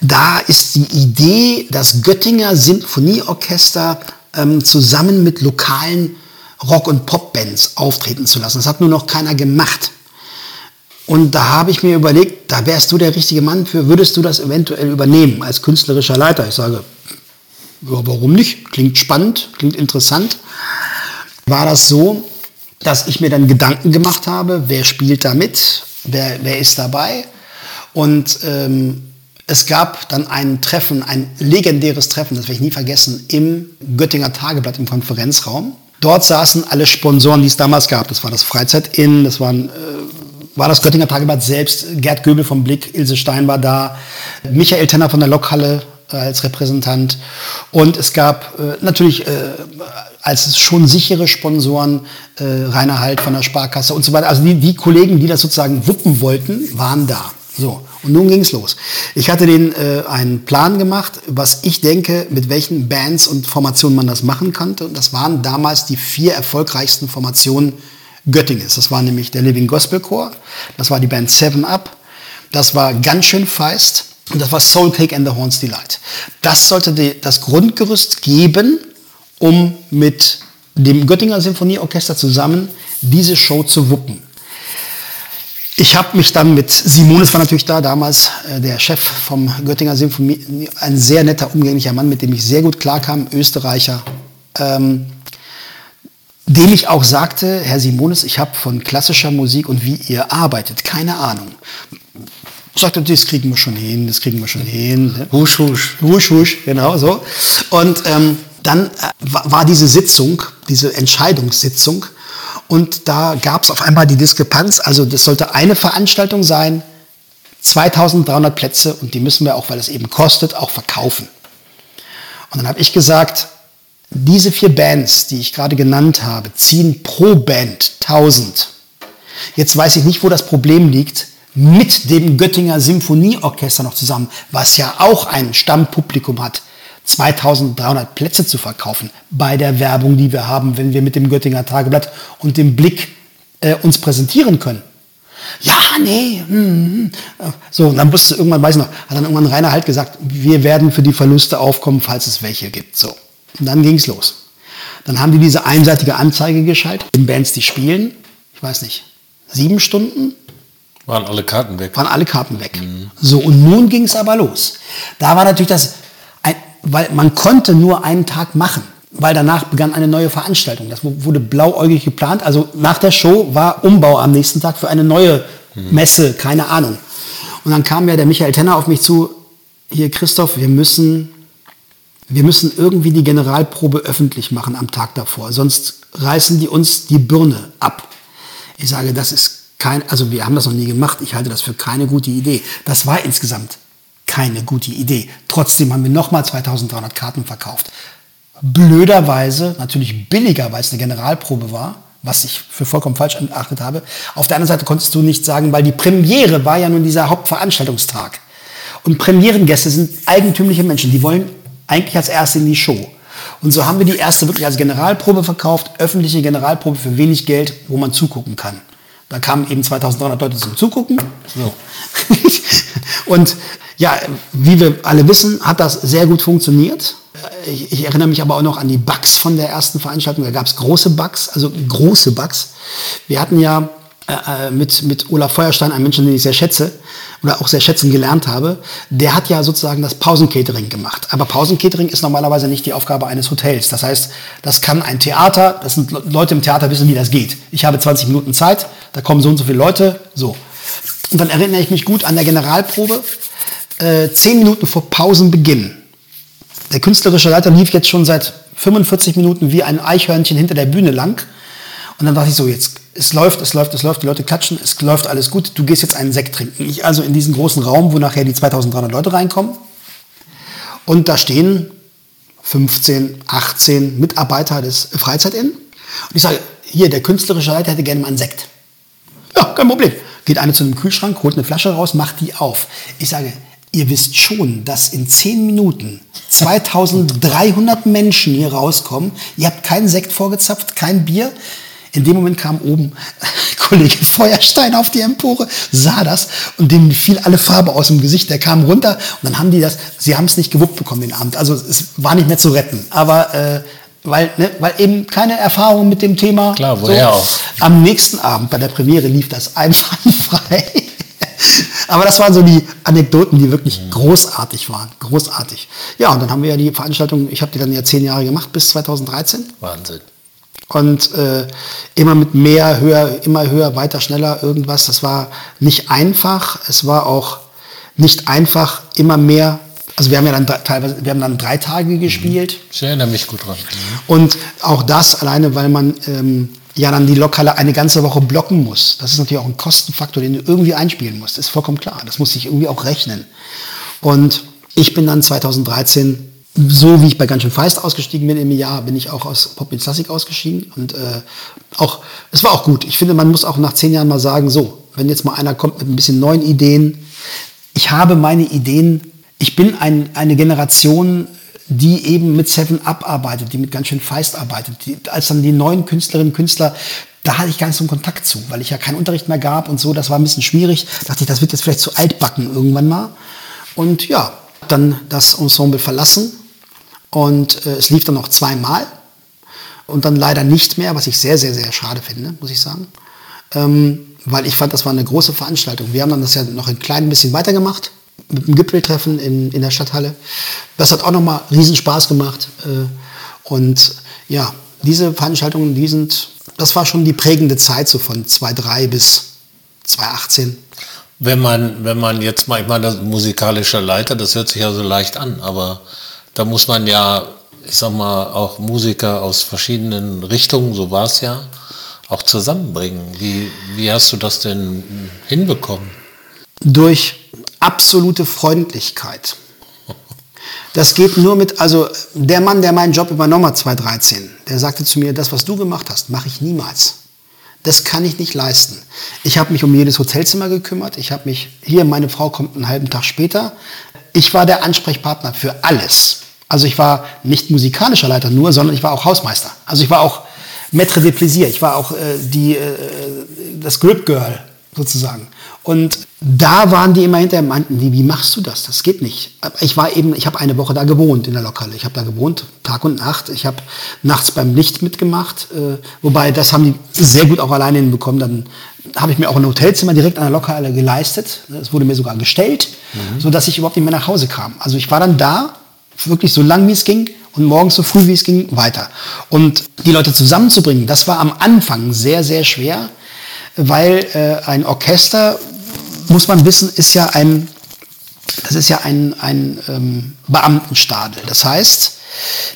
Da ist die Idee, das Göttinger Sinfonieorchester ähm, zusammen mit lokalen Rock- und Popbands auftreten zu lassen. Das hat nur noch keiner gemacht. Und da habe ich mir überlegt, da wärst du der richtige Mann für, würdest du das eventuell übernehmen als künstlerischer Leiter? Ich sage, ja, warum nicht? Klingt spannend, klingt interessant. War das so, dass ich mir dann Gedanken gemacht habe, wer spielt da mit, wer, wer ist dabei? Und ähm, es gab dann ein Treffen, ein legendäres Treffen, das werde ich nie vergessen, im Göttinger Tageblatt im Konferenzraum. Dort saßen alle Sponsoren, die es damals gab. Das war das Freizeit Inn, das waren, äh, war das Göttinger Tageblatt selbst, Gerd Göbel vom Blick, Ilse Stein war da, Michael Tenner von der Lokhalle äh, als Repräsentant. Und es gab äh, natürlich äh, als schon sichere Sponsoren äh, Rainer Halt von der Sparkasse und so weiter. Also die, die Kollegen, die das sozusagen wuppen wollten, waren da. So, und nun ging's los. Ich hatte den äh, einen Plan gemacht, was ich denke, mit welchen Bands und Formationen man das machen konnte. Und das waren damals die vier erfolgreichsten Formationen Göttinges. Das war nämlich der Living Gospel Chor, das war die Band Seven Up, das war ganz schön feist und das war Soul Cake and the Horns Delight. Das sollte die, das Grundgerüst geben, um mit dem Göttinger Sinfonieorchester zusammen diese Show zu wuppen. Ich habe mich dann mit Simonis war natürlich da, damals äh, der Chef vom Göttinger Symphonie, ein sehr netter, umgänglicher Mann, mit dem ich sehr gut klarkam, Österreicher, ähm, dem ich auch sagte, Herr Simonis, ich habe von klassischer Musik und wie ihr arbeitet keine Ahnung. Sagte, das kriegen wir schon hin, das kriegen wir schon hin. Ne? Husch, husch. Husch, husch, genau so. Und ähm, dann äh, war diese Sitzung, diese Entscheidungssitzung, und da gab es auf einmal die Diskrepanz. Also das sollte eine Veranstaltung sein, 2300 Plätze und die müssen wir auch, weil es eben kostet, auch verkaufen. Und dann habe ich gesagt, diese vier Bands, die ich gerade genannt habe, ziehen pro Band 1000. Jetzt weiß ich nicht, wo das Problem liegt, mit dem Göttinger Symphonieorchester noch zusammen, was ja auch ein Stammpublikum hat. 2300 Plätze zu verkaufen bei der Werbung, die wir haben, wenn wir mit dem Göttinger Tageblatt und dem Blick äh, uns präsentieren können. Ja, nee. Hm, hm. So, und dann musste irgendwann, weiß ich noch, hat dann irgendwann Rainer halt gesagt, wir werden für die Verluste aufkommen, falls es welche gibt. So. Und dann ging es los. Dann haben die diese einseitige Anzeige geschaltet in Bands, die spielen. Ich weiß nicht, sieben Stunden? Waren alle Karten weg. Waren alle Karten weg. Mhm. So, und nun ging es aber los. Da war natürlich das, weil man konnte nur einen Tag machen weil danach begann eine neue Veranstaltung. Das wurde blauäugig geplant. Also nach der Show war Umbau am nächsten Tag für eine neue Messe, keine Ahnung. Und dann kam ja der Michael Tenner auf mich zu, hier Christoph, wir müssen, wir müssen irgendwie die Generalprobe öffentlich machen am Tag davor, sonst reißen die uns die Birne ab. Ich sage, das ist kein, also wir haben das noch nie gemacht, ich halte das für keine gute Idee. Das war insgesamt keine gute Idee. Trotzdem haben wir nochmal 2300 Karten verkauft blöderweise, natürlich billiger, weil es eine Generalprobe war, was ich für vollkommen falsch erachtet habe. Auf der anderen Seite konntest du nicht sagen, weil die Premiere war ja nun dieser Hauptveranstaltungstag. Und Premierengäste sind eigentümliche Menschen, die wollen eigentlich als Erste in die Show. Und so haben wir die erste wirklich als Generalprobe verkauft, öffentliche Generalprobe für wenig Geld, wo man zugucken kann. Da kamen eben 2300 Leute zum Zugucken. So. <laughs> Und ja, wie wir alle wissen, hat das sehr gut funktioniert. Ich, ich, erinnere mich aber auch noch an die Bugs von der ersten Veranstaltung. Da gab es große Bugs, also große Bugs. Wir hatten ja äh, äh, mit, mit Olaf Feuerstein, einen Menschen, den ich sehr schätze oder auch sehr schätzen gelernt habe, der hat ja sozusagen das Pausencatering gemacht. Aber Pausencatering ist normalerweise nicht die Aufgabe eines Hotels. Das heißt, das kann ein Theater, das sind Leute im Theater wissen, wie das geht. Ich habe 20 Minuten Zeit, da kommen so und so viele Leute, so. Und dann erinnere ich mich gut an der Generalprobe, äh, 10 Minuten vor Pausenbeginn der künstlerische Leiter lief jetzt schon seit 45 Minuten wie ein Eichhörnchen hinter der Bühne lang. Und dann dachte ich so, jetzt, es läuft, es läuft, es läuft, die Leute klatschen, es läuft alles gut, du gehst jetzt einen Sekt trinken. Ich also in diesen großen Raum, wo nachher die 2300 Leute reinkommen. Und da stehen 15, 18 Mitarbeiter des Freizeit-In. Und ich sage, hier, der künstlerische Leiter hätte gerne mal einen Sekt. Ja, kein Problem. Geht eine zu einem Kühlschrank, holt eine Flasche raus, macht die auf. Ich sage, ihr wisst schon, dass in 10 Minuten 2300 Menschen hier rauskommen. Ihr habt keinen Sekt vorgezapft, kein Bier. In dem Moment kam oben <laughs> Kollege Feuerstein auf die Empore, sah das und dem fiel alle Farbe aus dem Gesicht. Der kam runter und dann haben die das, sie haben es nicht gewuppt bekommen den Abend. Also es war nicht mehr zu retten. Aber äh, weil, ne, weil eben keine Erfahrung mit dem Thema. Klar, woher so. auch. Am nächsten Abend bei der Premiere lief das einwandfrei. <laughs> <laughs> Aber das waren so die Anekdoten, die wirklich mhm. großartig waren. Großartig. Ja, und dann haben wir ja die Veranstaltung, ich habe die dann ja zehn Jahre gemacht, bis 2013. Wahnsinn. Und äh, immer mit mehr, höher, immer höher, weiter, schneller, irgendwas. Das war nicht einfach. Es war auch nicht einfach, immer mehr also wir haben ja dann teilweise, wir haben dann drei Tage gespielt. Ich erinnere mich gut dran. Und auch das alleine, weil man ähm, ja dann die Lokale eine ganze Woche blocken muss. Das ist natürlich auch ein Kostenfaktor, den du irgendwie einspielen musst. Ist vollkommen klar. Das muss sich irgendwie auch rechnen. Und ich bin dann 2013 so wie ich bei ganz schön feist ausgestiegen bin im Jahr, bin ich auch aus Pop in Classic ausgeschieden. Und äh, auch, es war auch gut. Ich finde, man muss auch nach zehn Jahren mal sagen, so, wenn jetzt mal einer kommt mit ein bisschen neuen Ideen, ich habe meine Ideen, ich bin ein, eine Generation die eben mit Seven Up arbeitet, die mit ganz schön Feist arbeitet. Die, als dann die neuen Künstlerinnen und Künstler, da hatte ich gar nicht so einen Kontakt zu, weil ich ja keinen Unterricht mehr gab und so, das war ein bisschen schwierig. Da dachte ich, das wird jetzt vielleicht zu altbacken irgendwann mal. Und ja, dann das Ensemble verlassen und äh, es lief dann noch zweimal und dann leider nicht mehr, was ich sehr, sehr, sehr schade finde, muss ich sagen. Ähm, weil ich fand, das war eine große Veranstaltung. Wir haben dann das ja noch ein klein bisschen weitergemacht mit dem Gipfeltreffen in, in der Stadthalle. Das hat auch nochmal riesen Spaß gemacht. Äh, und ja, diese Veranstaltungen, die sind, das war schon die prägende Zeit so von 2003 bis 2018. Wenn man, wenn man jetzt mal, ich meine, das musikalischer Leiter, das hört sich ja so leicht an, aber da muss man ja, ich sag mal, auch Musiker aus verschiedenen Richtungen, so war es ja, auch zusammenbringen. Wie, wie hast du das denn hinbekommen? Durch absolute Freundlichkeit. Das geht nur mit, also der Mann, der meinen Job übernommen hat 2013, der sagte zu mir, das, was du gemacht hast, mache ich niemals. Das kann ich nicht leisten. Ich habe mich um jedes Hotelzimmer gekümmert. Ich habe mich, hier, meine Frau kommt einen halben Tag später. Ich war der Ansprechpartner für alles. Also ich war nicht musikalischer Leiter nur, sondern ich war auch Hausmeister. Also ich war auch Maître de Plaisir. Ich war auch äh, die, äh, das Grip Girl sozusagen. Und da waren die immer hinterher meinten, wie, wie machst du das? Das geht nicht. Ich war eben, ich habe eine Woche da gewohnt in der Lokale. Ich habe da gewohnt, Tag und Nacht. Ich habe nachts beim Licht mitgemacht. Äh, wobei, das haben die sehr gut auch alleine hinbekommen. Dann habe ich mir auch ein Hotelzimmer direkt an der Lokale geleistet. Das wurde mir sogar gestellt, mhm. sodass ich überhaupt nicht mehr nach Hause kam. Also ich war dann da, wirklich so lang wie es ging und morgens so früh wie es ging weiter. Und die Leute zusammenzubringen, das war am Anfang sehr, sehr schwer, weil äh, ein Orchester, muss man wissen, ist ja ein, das ist ja ein, ein ähm, Beamtenstadel. Das heißt,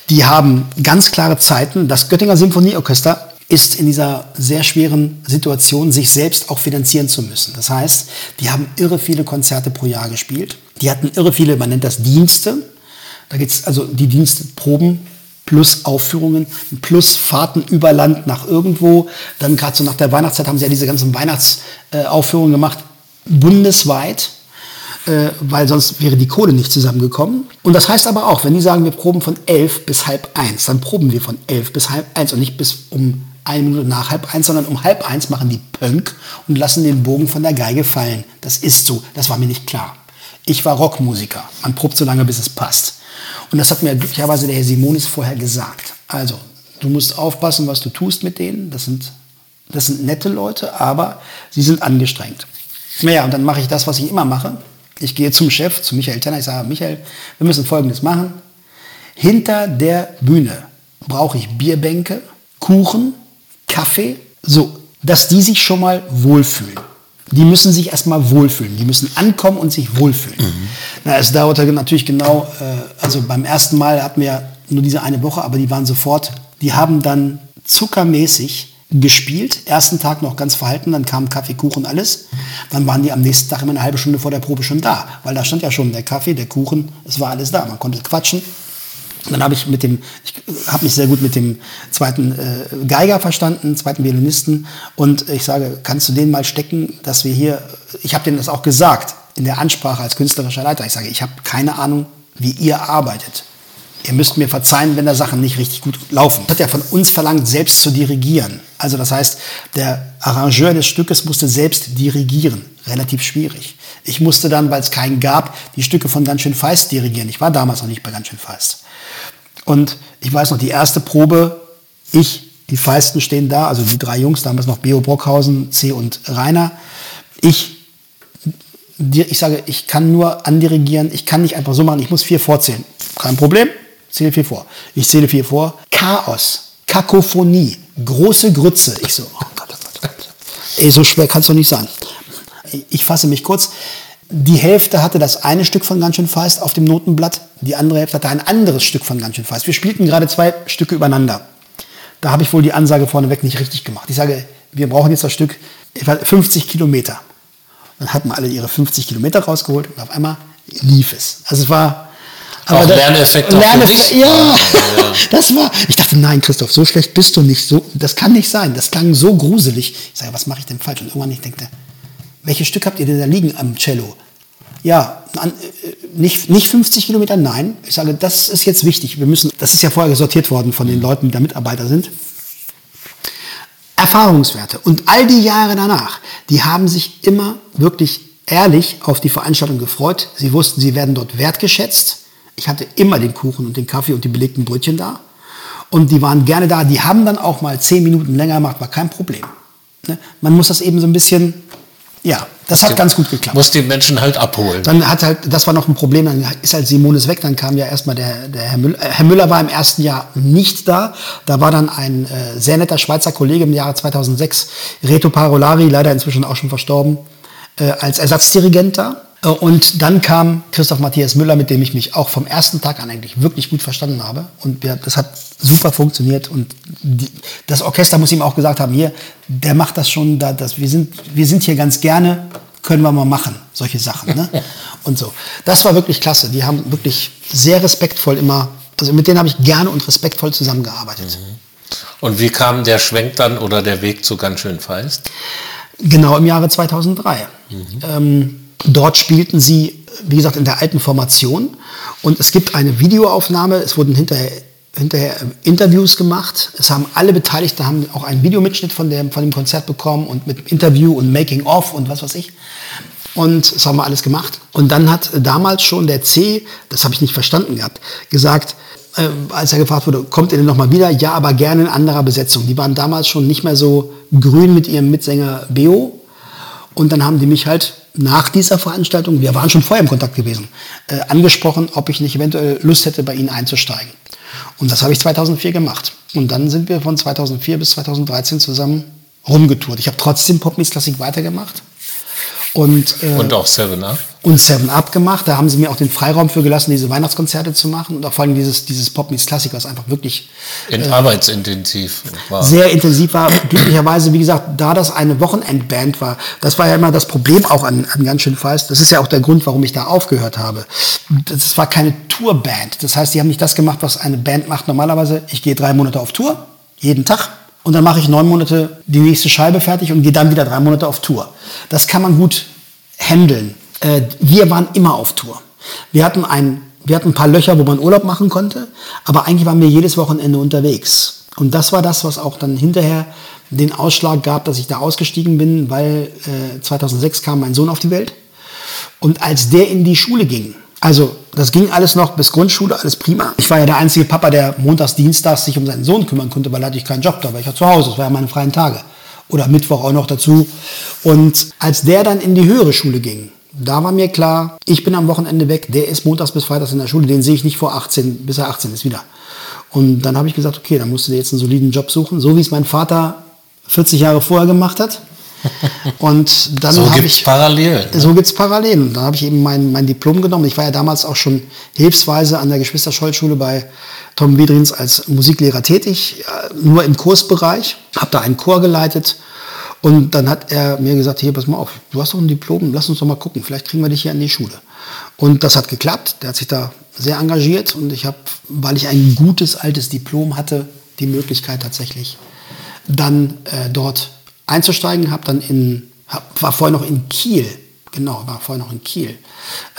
die haben ganz klare Zeiten. Das Göttinger Symphonieorchester ist in dieser sehr schweren Situation, sich selbst auch finanzieren zu müssen. Das heißt, die haben irre viele Konzerte pro Jahr gespielt. Die hatten irre viele, man nennt das Dienste. Da geht es also die Dienstproben plus Aufführungen, plus Fahrten über Land nach irgendwo. Dann gerade so nach der Weihnachtszeit haben sie ja diese ganzen Weihnachtsaufführungen gemacht, bundesweit, äh, weil sonst wäre die Kohle nicht zusammengekommen. Und das heißt aber auch, wenn die sagen, wir proben von elf bis halb eins, dann proben wir von elf bis halb eins und nicht bis um eine Minute nach halb eins, sondern um halb eins machen die Punk und lassen den Bogen von der Geige fallen. Das ist so. Das war mir nicht klar. Ich war Rockmusiker. Man probt so lange, bis es passt. Und das hat mir glücklicherweise der Herr Simonis vorher gesagt. Also, du musst aufpassen, was du tust mit denen. Das sind, das sind nette Leute, aber sie sind angestrengt. Naja, und dann mache ich das, was ich immer mache. Ich gehe zum Chef, zu Michael Tenner, ich sage, Michael, wir müssen Folgendes machen. Hinter der Bühne brauche ich Bierbänke, Kuchen, Kaffee, so, dass die sich schon mal wohlfühlen die müssen sich erstmal wohlfühlen. Die müssen ankommen und sich wohlfühlen. Mhm. Na, es dauerte natürlich genau, äh, also beim ersten Mal hatten wir nur diese eine Woche, aber die waren sofort, die haben dann zuckermäßig gespielt. Ersten Tag noch ganz verhalten, dann kam Kaffee, Kuchen, alles. Dann waren die am nächsten Tag immer eine halbe Stunde vor der Probe schon da, weil da stand ja schon der Kaffee, der Kuchen, es war alles da. Man konnte quatschen. Dann habe ich mit dem, ich habe mich sehr gut mit dem zweiten äh, Geiger verstanden, zweiten Violinisten. Und ich sage, kannst du den mal stecken, dass wir hier, ich habe denen das auch gesagt in der Ansprache als künstlerischer Leiter. Ich sage, ich habe keine Ahnung, wie ihr arbeitet. Ihr müsst mir verzeihen, wenn da Sachen nicht richtig gut laufen. Das hat ja von uns verlangt, selbst zu dirigieren. Also das heißt, der Arrangeur des Stückes musste selbst dirigieren. Relativ schwierig. Ich musste dann, weil es keinen gab, die Stücke von ganz schön feist dirigieren. Ich war damals noch nicht bei ganz schön feist. Und ich weiß noch, die erste Probe, ich, die Feisten stehen da, also die drei Jungs, damals noch Beo Brockhausen, C und Rainer. Ich, ich sage, ich kann nur andirigieren, ich kann nicht einfach so machen, ich muss vier vorzählen. Kein Problem, zähle vier vor. Ich zähle vier vor. Chaos, Kakophonie, große Grütze. Ich so, oh Gott, oh Gott, oh. Ey, so schwer kann es doch nicht sein. Ich fasse mich kurz. Die Hälfte hatte das eine Stück von ganz schön feist auf dem Notenblatt, die andere Hälfte hatte ein anderes Stück von ganz schön feist. Wir spielten gerade zwei Stücke übereinander. Da habe ich wohl die Ansage vorneweg nicht richtig gemacht. Ich sage, wir brauchen jetzt das Stück 50 Kilometer. Dann hatten alle ihre 50 Kilometer rausgeholt und auf einmal lief es. Also es war aber auch Lerneffekt Lerneffekt, ja, ja, <laughs> das war. Ich dachte, nein, Christoph, so schlecht bist du nicht. So, das kann nicht sein. Das klang so gruselig. Ich sage, was mache ich denn falsch? Und irgendwann ich denke, welches Stück habt ihr denn da liegen am Cello? Ja, an, äh, nicht, nicht 50 Kilometer, nein. Ich sage, das ist jetzt wichtig. Wir müssen, das ist ja vorher gesortiert worden von den Leuten, die da Mitarbeiter sind. Erfahrungswerte. Und all die Jahre danach, die haben sich immer wirklich ehrlich auf die Veranstaltung gefreut. Sie wussten, sie werden dort wertgeschätzt. Ich hatte immer den Kuchen und den Kaffee und die belegten Brötchen da. Und die waren gerne da. Die haben dann auch mal zehn Minuten länger gemacht, war kein Problem. Ne? Man muss das eben so ein bisschen ja, das hat die, ganz gut geklappt. Muss die Menschen halt abholen. Dann hat halt, das war noch ein Problem, dann ist halt Simones weg, dann kam ja erstmal der, der Herr Müller. Herr Müller war im ersten Jahr nicht da. Da war dann ein äh, sehr netter Schweizer Kollege im Jahre 2006, Reto Parolari, leider inzwischen auch schon verstorben, äh, als Ersatzdirigent da. Äh, und dann kam Christoph Matthias Müller, mit dem ich mich auch vom ersten Tag an eigentlich wirklich gut verstanden habe. Und das hat super funktioniert. Und die, das Orchester muss ihm auch gesagt haben, hier, der macht das schon, da, das, wir, sind, wir sind hier ganz gerne, können wir mal machen, solche Sachen. Ne? <laughs> Und so. Das war wirklich klasse. Die haben wirklich sehr respektvoll immer, also mit denen habe ich gerne und respektvoll zusammengearbeitet. Mhm. Und wie kam der Schwenk dann oder der Weg zu ganz schön feist? Genau im Jahre 2003. Mhm. Ähm, Dort spielten sie, wie gesagt, in der alten Formation. Und es gibt eine Videoaufnahme. Es wurden hinterher, hinterher Interviews gemacht. Es haben alle Beteiligten haben auch einen Videomitschnitt von dem, von dem Konzert bekommen und mit Interview und Making of und was weiß ich. Und das haben wir alles gemacht. Und dann hat damals schon der C, das habe ich nicht verstanden gehabt, gesagt, äh, als er gefragt wurde, kommt ihr denn nochmal wieder? Ja, aber gerne in anderer Besetzung. Die waren damals schon nicht mehr so grün mit ihrem Mitsänger Beo. Und dann haben die mich halt nach dieser Veranstaltung, wir waren schon vorher im Kontakt gewesen, äh, angesprochen, ob ich nicht eventuell Lust hätte, bei ihnen einzusteigen. Und das habe ich 2004 gemacht. Und dann sind wir von 2004 bis 2013 zusammen rumgetourt. Ich habe trotzdem Pop Meets Klassik weitergemacht und, äh, und auch Seven Up? Und Seven Up gemacht. Da haben sie mir auch den Freiraum für gelassen, diese Weihnachtskonzerte zu machen. Und auch vor allem dieses, dieses Pop Meets Klassik, was einfach wirklich äh, arbeitsintensiv war. Sehr intensiv war. Glücklicherweise, wie gesagt, da das eine Wochenendband war, das war ja immer das Problem auch an, an ganz schön Feist. Das ist ja auch der Grund, warum ich da aufgehört habe. Das war keine Tourband. Das heißt, die haben nicht das gemacht, was eine Band macht normalerweise. Ich gehe drei Monate auf Tour, jeden Tag und dann mache ich neun Monate die nächste Scheibe fertig und gehe dann wieder drei Monate auf Tour. Das kann man gut handeln. Äh, wir waren immer auf Tour. Wir hatten, ein, wir hatten ein paar Löcher, wo man Urlaub machen konnte, aber eigentlich waren wir jedes Wochenende unterwegs. Und das war das, was auch dann hinterher den Ausschlag gab, dass ich da ausgestiegen bin, weil äh, 2006 kam mein Sohn auf die Welt. Und als der in die Schule ging, also das ging alles noch bis Grundschule, alles prima. Ich war ja der einzige Papa, der montags, dienstags sich um seinen Sohn kümmern konnte, weil hatte ich keinen Job, da war ich ja zu Hause, das war ja meine freien Tage. Oder Mittwoch auch noch dazu. Und als der dann in die höhere Schule ging, da war mir klar, ich bin am Wochenende weg, der ist montags bis freitags in der Schule, den sehe ich nicht vor 18, bis er 18 ist wieder. Und dann habe ich gesagt, okay, dann musst du dir jetzt einen soliden Job suchen, so wie es mein Vater 40 Jahre vorher gemacht hat. <laughs> Und dann so habe ich Parallelen. Ne? So gibt's Parallelen. Dann habe ich eben mein, mein Diplom genommen. Ich war ja damals auch schon hilfsweise an der Geschwister-Scholl-Schule bei Tom Wiedrins als Musiklehrer tätig, nur im Kursbereich. Habe da einen Chor geleitet. Und dann hat er mir gesagt, hier, pass mal auf, du hast doch ein Diplom, lass uns doch mal gucken, vielleicht kriegen wir dich hier an die Schule. Und das hat geklappt. Der hat sich da sehr engagiert und ich habe, weil ich ein gutes altes Diplom hatte, die Möglichkeit tatsächlich dann äh, dort einzusteigen, habe dann in, hab, war vorher noch in Kiel, genau, war vorher noch in Kiel,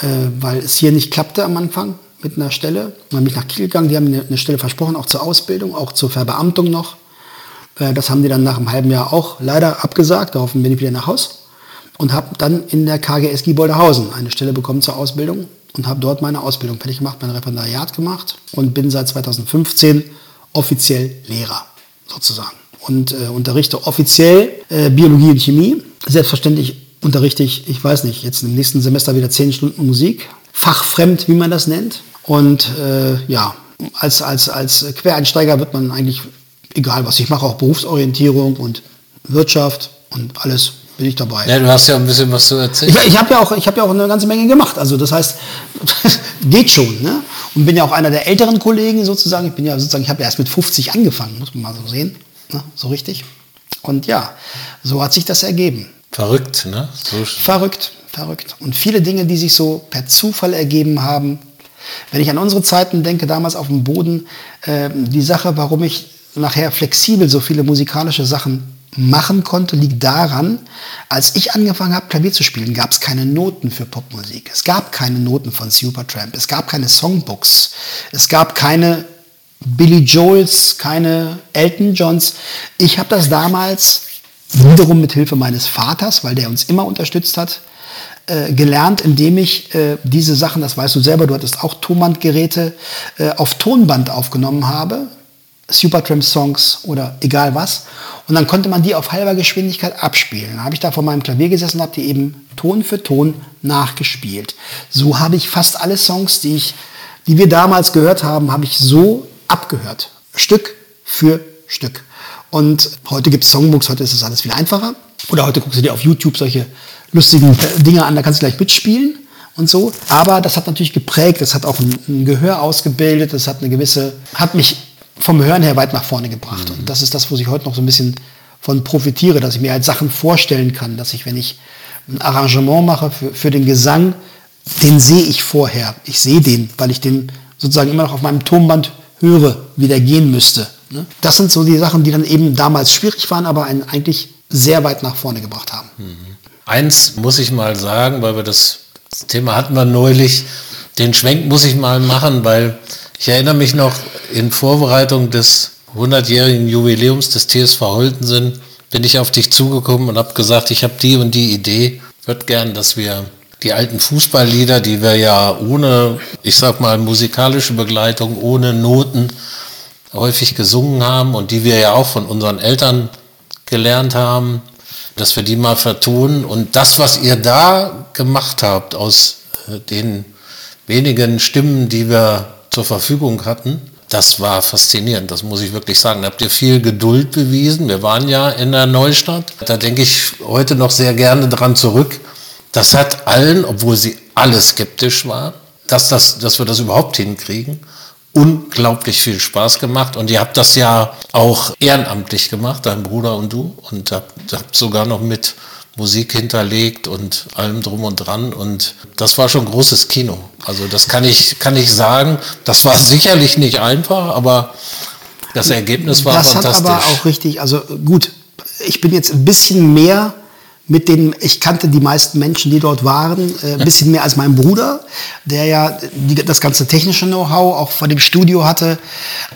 äh, weil es hier nicht klappte am Anfang mit einer Stelle. Dann bin ich nach Kiel gegangen, die haben mir eine Stelle versprochen, auch zur Ausbildung, auch zur Verbeamtung noch. Äh, das haben die dann nach einem halben Jahr auch leider abgesagt, daraufhin bin ich wieder nach Haus und habe dann in der KGS Gieboldehausen eine Stelle bekommen zur Ausbildung und habe dort meine Ausbildung fertig gemacht, mein Referendariat gemacht und bin seit 2015 offiziell Lehrer sozusagen und äh, unterrichte offiziell äh, Biologie und Chemie. Selbstverständlich unterrichte ich, ich weiß nicht, jetzt im nächsten Semester wieder zehn Stunden Musik, fachfremd, wie man das nennt. Und äh, ja, als, als, als Quereinsteiger wird man eigentlich, egal was ich mache, auch Berufsorientierung und Wirtschaft und alles bin ich dabei. Ja, du hast ja ein bisschen was zu erzählen. Ich, ich habe ja, auch, hab ja auch eine ganze Menge gemacht. Also das heißt, <laughs> geht schon. Ne? Und bin ja auch einer der älteren Kollegen sozusagen. Ich bin ja sozusagen, ich habe ja erst mit 50 angefangen, muss man mal so sehen. Ne? So richtig. Und ja, so hat sich das ergeben. Verrückt, ne? So verrückt, verrückt. Und viele Dinge, die sich so per Zufall ergeben haben. Wenn ich an unsere Zeiten denke, damals auf dem Boden, äh, die Sache, warum ich nachher flexibel so viele musikalische Sachen machen konnte, liegt daran, als ich angefangen habe, Klavier zu spielen, gab es keine Noten für Popmusik. Es gab keine Noten von Supertramp. Es gab keine Songbooks. Es gab keine Billy Joels, keine Elton Johns. Ich habe das damals wiederum mit Hilfe meines Vaters, weil der uns immer unterstützt hat, äh, gelernt, indem ich äh, diese Sachen, das weißt du selber, du hattest auch Tonbandgeräte, äh, auf Tonband aufgenommen habe, Supertramp-Songs oder egal was. Und dann konnte man die auf halber Geschwindigkeit abspielen. Dann habe ich da vor meinem Klavier gesessen und habe die eben Ton für Ton nachgespielt. So habe ich fast alle Songs, die ich, die wir damals gehört haben, habe ich so abgehört. Stück für Stück. Und heute gibt es Songbooks, heute ist es alles viel einfacher. Oder heute guckst du dir auf YouTube solche lustigen Dinge an, da kannst du gleich mitspielen und so. Aber das hat natürlich geprägt, das hat auch ein, ein Gehör ausgebildet, das hat eine gewisse, hat mich vom Hören her weit nach vorne gebracht. Mhm. Und das ist das, wo ich heute noch so ein bisschen von profitiere, dass ich mir halt Sachen vorstellen kann, dass ich, wenn ich ein Arrangement mache für, für den Gesang, den sehe ich vorher. Ich sehe den, weil ich den sozusagen immer noch auf meinem Tonband höre, wie der gehen müsste. Ne? Das sind so die Sachen, die dann eben damals schwierig waren, aber ein eigentlich sehr weit nach vorne gebracht haben. Eins muss ich mal sagen, weil wir das, das Thema hatten wir neulich, den Schwenk muss ich mal machen, weil ich erinnere mich noch in Vorbereitung des 100-jährigen Jubiläums des TSV Holtensen bin ich auf dich zugekommen und habe gesagt, ich habe die und die Idee, würde gern, dass wir die alten Fußballlieder, die wir ja ohne, ich sag mal, musikalische Begleitung, ohne Noten häufig gesungen haben und die wir ja auch von unseren Eltern gelernt haben, dass wir die mal vertonen. Und das, was ihr da gemacht habt aus äh, den wenigen Stimmen, die wir zur Verfügung hatten, das war faszinierend, das muss ich wirklich sagen. Da habt ihr viel Geduld bewiesen. Wir waren ja in der Neustadt. Da denke ich heute noch sehr gerne dran zurück. Das hat allen, obwohl sie alle skeptisch waren, dass, das, dass wir das überhaupt hinkriegen, unglaublich viel Spaß gemacht. Und ihr habt das ja auch ehrenamtlich gemacht, dein Bruder und du. Und habt, habt sogar noch mit Musik hinterlegt und allem drum und dran. Und das war schon großes Kino. Also das kann ich, kann ich sagen. Das war <laughs> sicherlich nicht einfach, aber das Ergebnis war das fantastisch. Das hat aber auch richtig, also gut, ich bin jetzt ein bisschen mehr mit denen, ich kannte die meisten Menschen, die dort waren, äh, ein bisschen mehr als mein Bruder, der ja die, das ganze technische Know-how auch vor dem Studio hatte.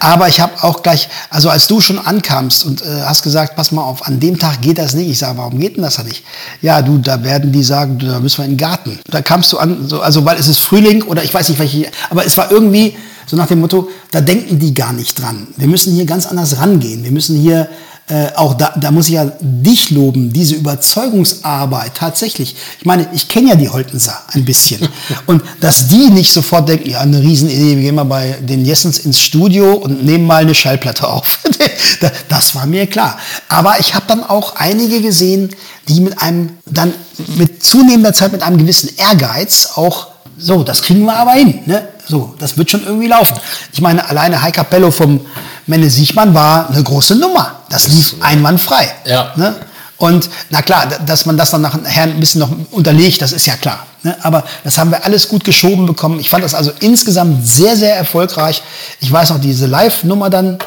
Aber ich habe auch gleich, also als du schon ankamst und äh, hast gesagt, pass mal auf, an dem Tag geht das nicht. Ich sage, warum geht denn das nicht? Ja, du, da werden die sagen, du, da müssen wir in den Garten. Da kamst du an, so, also weil es ist Frühling oder ich weiß nicht welche, aber es war irgendwie so nach dem Motto, da denken die gar nicht dran. Wir müssen hier ganz anders rangehen. Wir müssen hier äh, auch da, da muss ich ja dich loben, diese Überzeugungsarbeit tatsächlich. Ich meine, ich kenne ja die Holtenser ein bisschen. <laughs> Und dass die nicht sofort denken, ja, eine Riesenidee, wir gehen mal bei den Jessens ins Studio und nehmen mal eine Schallplatte auf. <laughs> das war mir klar. Aber ich habe dann auch einige gesehen, die mit einem, dann mit zunehmender Zeit mit einem gewissen Ehrgeiz auch so, das kriegen wir aber hin. Ne? So, das wird schon irgendwie laufen. Ich meine, alleine High Capello vom Menne Siechmann war eine große Nummer. Das lief einwandfrei. Ja. Ne? Und na klar, dass man das dann nachher ein bisschen noch unterlegt, das ist ja klar. Ne? Aber das haben wir alles gut geschoben bekommen. Ich fand das also insgesamt sehr, sehr erfolgreich. Ich weiß noch, diese Live-Nummer dann,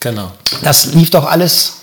genau. das lief doch alles